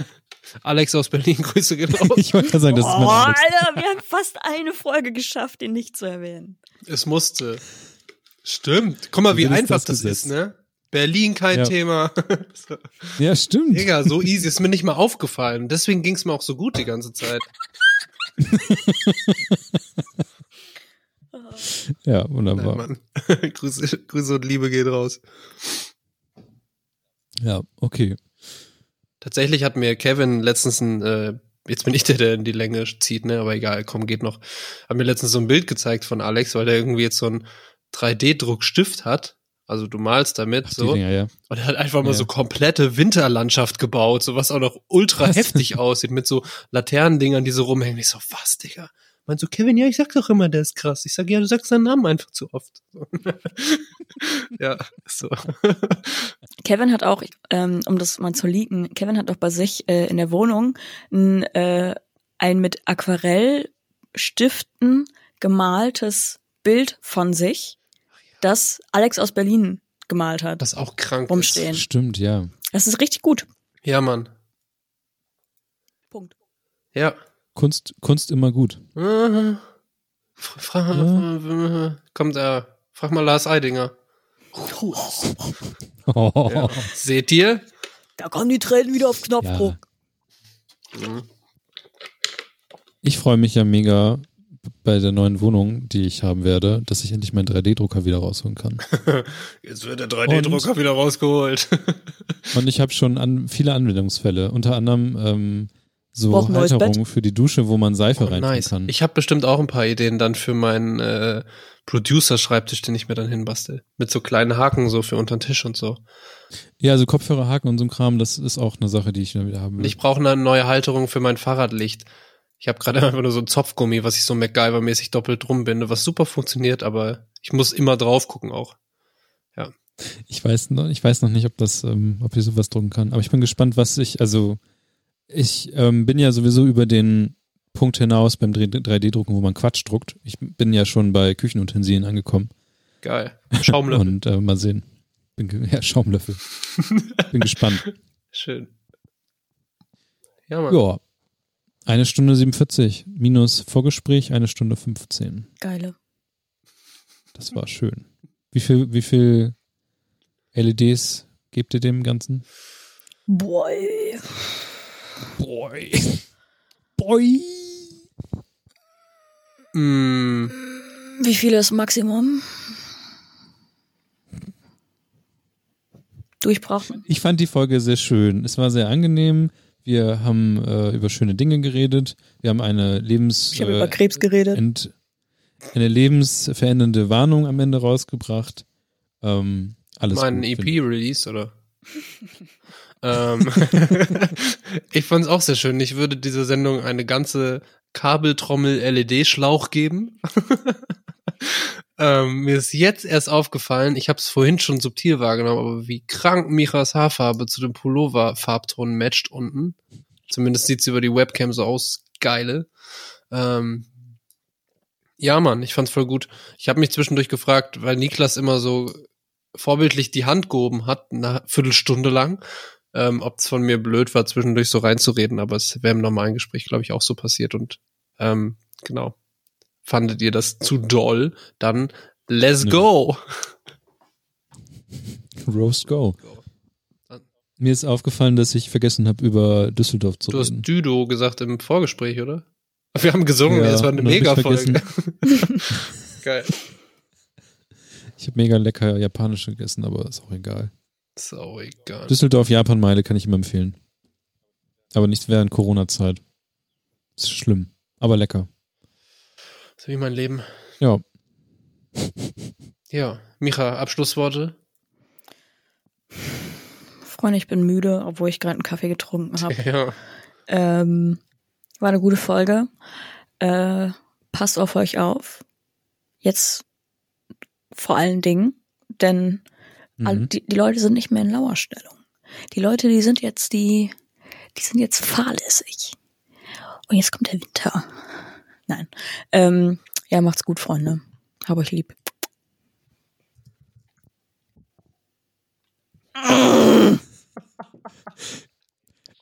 Alex aus Berlin, Grüße gehen raus. Ich wollte gerade sagen, das ist oh, mein Alex. Alter, wir haben fast eine Folge geschafft, den nicht zu erwähnen. Es musste. Stimmt. Guck mal, wie ist einfach das das, ist, ne? Berlin kein Ja. Thema. Ja, stimmt. Digga, so easy ist mir nicht mal aufgefallen. Deswegen ging es mir auch so gut die ganze Zeit. Ja, Nein, wunderbar. Mann. Grüße, Grüße und Liebe geht raus. Ja, okay. Tatsächlich hat mir Kevin letztens ein, äh, jetzt bin ich der, der in die Länge zieht, ne, aber egal, komm, geht noch. Hat mir letztens so ein Bild gezeigt von Alex, weil der irgendwie jetzt so einen 3D-Druckstift hat. Also du malst damit Ach, so. Dinger, ja. Und er hat einfach mal Ja. so komplette Winterlandschaft gebaut, so was auch noch ultra Was? heftig aussieht, mit so Laternendingern, die so rumhängen. Ich so, was, Digga? Meinst du, Kevin, ja, ich sag doch immer, der ist krass. Ich sag, ja, du sagst seinen Namen einfach zu oft. So. ja, so. Kevin hat auch, ähm, um das mal zu leaken, Kevin hat auch bei sich äh, in der Wohnung ein, äh, ein mit Aquarellstiften gemaltes Bild von sich, das Alex aus Berlin gemalt hat. Das auch krank Rumstehen. ist. Stimmt, ja. Das ist richtig gut. Ja, Mann. Punkt. Ja. Kunst, Kunst immer gut. Äh, Fra fra kommt er. Frag mal Lars Eidinger. Oh. Ja. Seht ihr? Da kommen die Tränen wieder auf Knopfdruck. Mhm. Ich freue mich ja mega bei der neuen Wohnung, die ich haben werde, dass ich endlich meinen 3D-Drucker wieder rausholen kann. Jetzt wird der 3D-Drucker wieder rausgeholt. Und ich habe schon an, viele Anwendungsfälle, unter anderem ähm, so Halterungen für die Dusche, wo man Seife Oh, rein nice. kann. Ich habe bestimmt auch ein paar Ideen dann für meinen äh, Producer-Schreibtisch, den ich mir dann hinbastel. Mit so kleinen Haken so für unter den Tisch und so. ja, also Kopfhörerhaken und so ein Kram, das ist auch eine Sache, die ich dann wieder haben will. ich brauche eine neue Halterung für mein Fahrradlicht. Ich habe gerade einfach nur so ein Zopfgummi, was ich so MacGyver-mäßig doppelt drum binde, was super funktioniert, aber ich muss immer drauf gucken auch. Ich weiß noch, ich weiß noch nicht, ob das, ähm, ob ich sowas drucken kann. Aber ich bin gespannt, was ich, also ich ähm, bin ja sowieso über den Punkt hinaus beim 3D-Drucken, wo man Quatsch druckt. Ich bin ja schon bei Küchenutensilien angekommen. Geil. Schaumlöffel. Und äh, mal sehen. Bin, ja, Schaumlöffel. bin gespannt. Schön. Ja, Mann. Ja. Eine Stunde 47 minus Vorgespräch, eine Stunde 15. Geile. Das war schön. Wie viel, wie viel LEDs gebt ihr dem Ganzen? Boy. Boy. Boy. Mm, Wie viel ist Maximum? Durchbrauchen. Ich fand die Folge sehr schön. Es war sehr angenehm. Wir haben äh, über schöne Dinge geredet. Wir haben eine Lebens Ich habe äh, über Krebs geredet. ent, eine lebensverändernde Warnung am Ende rausgebracht. Ähm, alles mein gut, find- EP-Release, oder? ähm, ich fand es auch sehr schön. Ich würde dieser Sendung eine ganze Kabeltrommel-LED-Schlauch geben. ähm, mir ist jetzt erst aufgefallen, ich habe es vorhin schon subtil wahrgenommen, aber wie krank Michas Haarfarbe zu dem Pullover-Farbton matcht unten. Zumindest sieht's über die Webcam so aus. Geile. Ähm, ja, Mann, ich fand's voll gut. Ich habe mich zwischendurch gefragt, weil Niklas immer so vorbildlich die Hand gehoben hat, eine Viertelstunde lang, ähm, ob es von mir blöd war, zwischendurch so reinzureden, aber es wäre im normalen Gespräch, glaube ich, auch so passiert und ähm, genau. Fandet ihr das zu doll? Dann let's Nö. go! Roast Go. Mir ist aufgefallen, dass ich vergessen habe, über Düsseldorf zu Du hast reden. Düdo gesagt im Vorgespräch, oder? Wir haben gesungen, Ja, das war eine Mega-Folge. Geil. Ich habe mega lecker japanisch gegessen, aber ist auch egal. Ist auch egal. Düsseldorf Japan-Meile kann ich immer empfehlen. Aber nicht während Corona-Zeit. Ist schlimm, aber lecker. So wie mein Leben. Ja, Ja. Micha, Abschlussworte? Freunde, ich bin müde, obwohl ich gerade einen Kaffee getrunken habe. Ja. Ähm, war eine gute Folge. Äh, passt auf euch auf. Jetzt vor allen Dingen, denn all, mhm. die, die Leute sind nicht mehr in Lauerstellung. Die Leute, die sind jetzt die, die sind jetzt fahrlässig. Und jetzt kommt der Winter. Nein. Ähm, ja, macht's gut, Freunde. Hab euch lieb.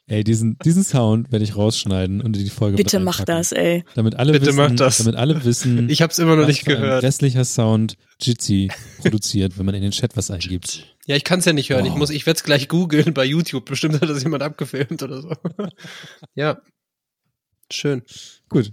ey, diesen, diesen Sound werde ich rausschneiden und in die Folge Bitte mach das, ey. Damit alle Bitte wissen, mach das. damit alle wissen, Ich hab's immer noch nicht gehört. restlicher Sound Jitsi produziert, wenn man in den Chat was eingibt. Ja, ich kann's ja nicht hören. Ich Wow. muss, ich werde es gleich googeln bei YouTube. Bestimmt hat das jemand abgefilmt oder so. ja. Schön. Gut,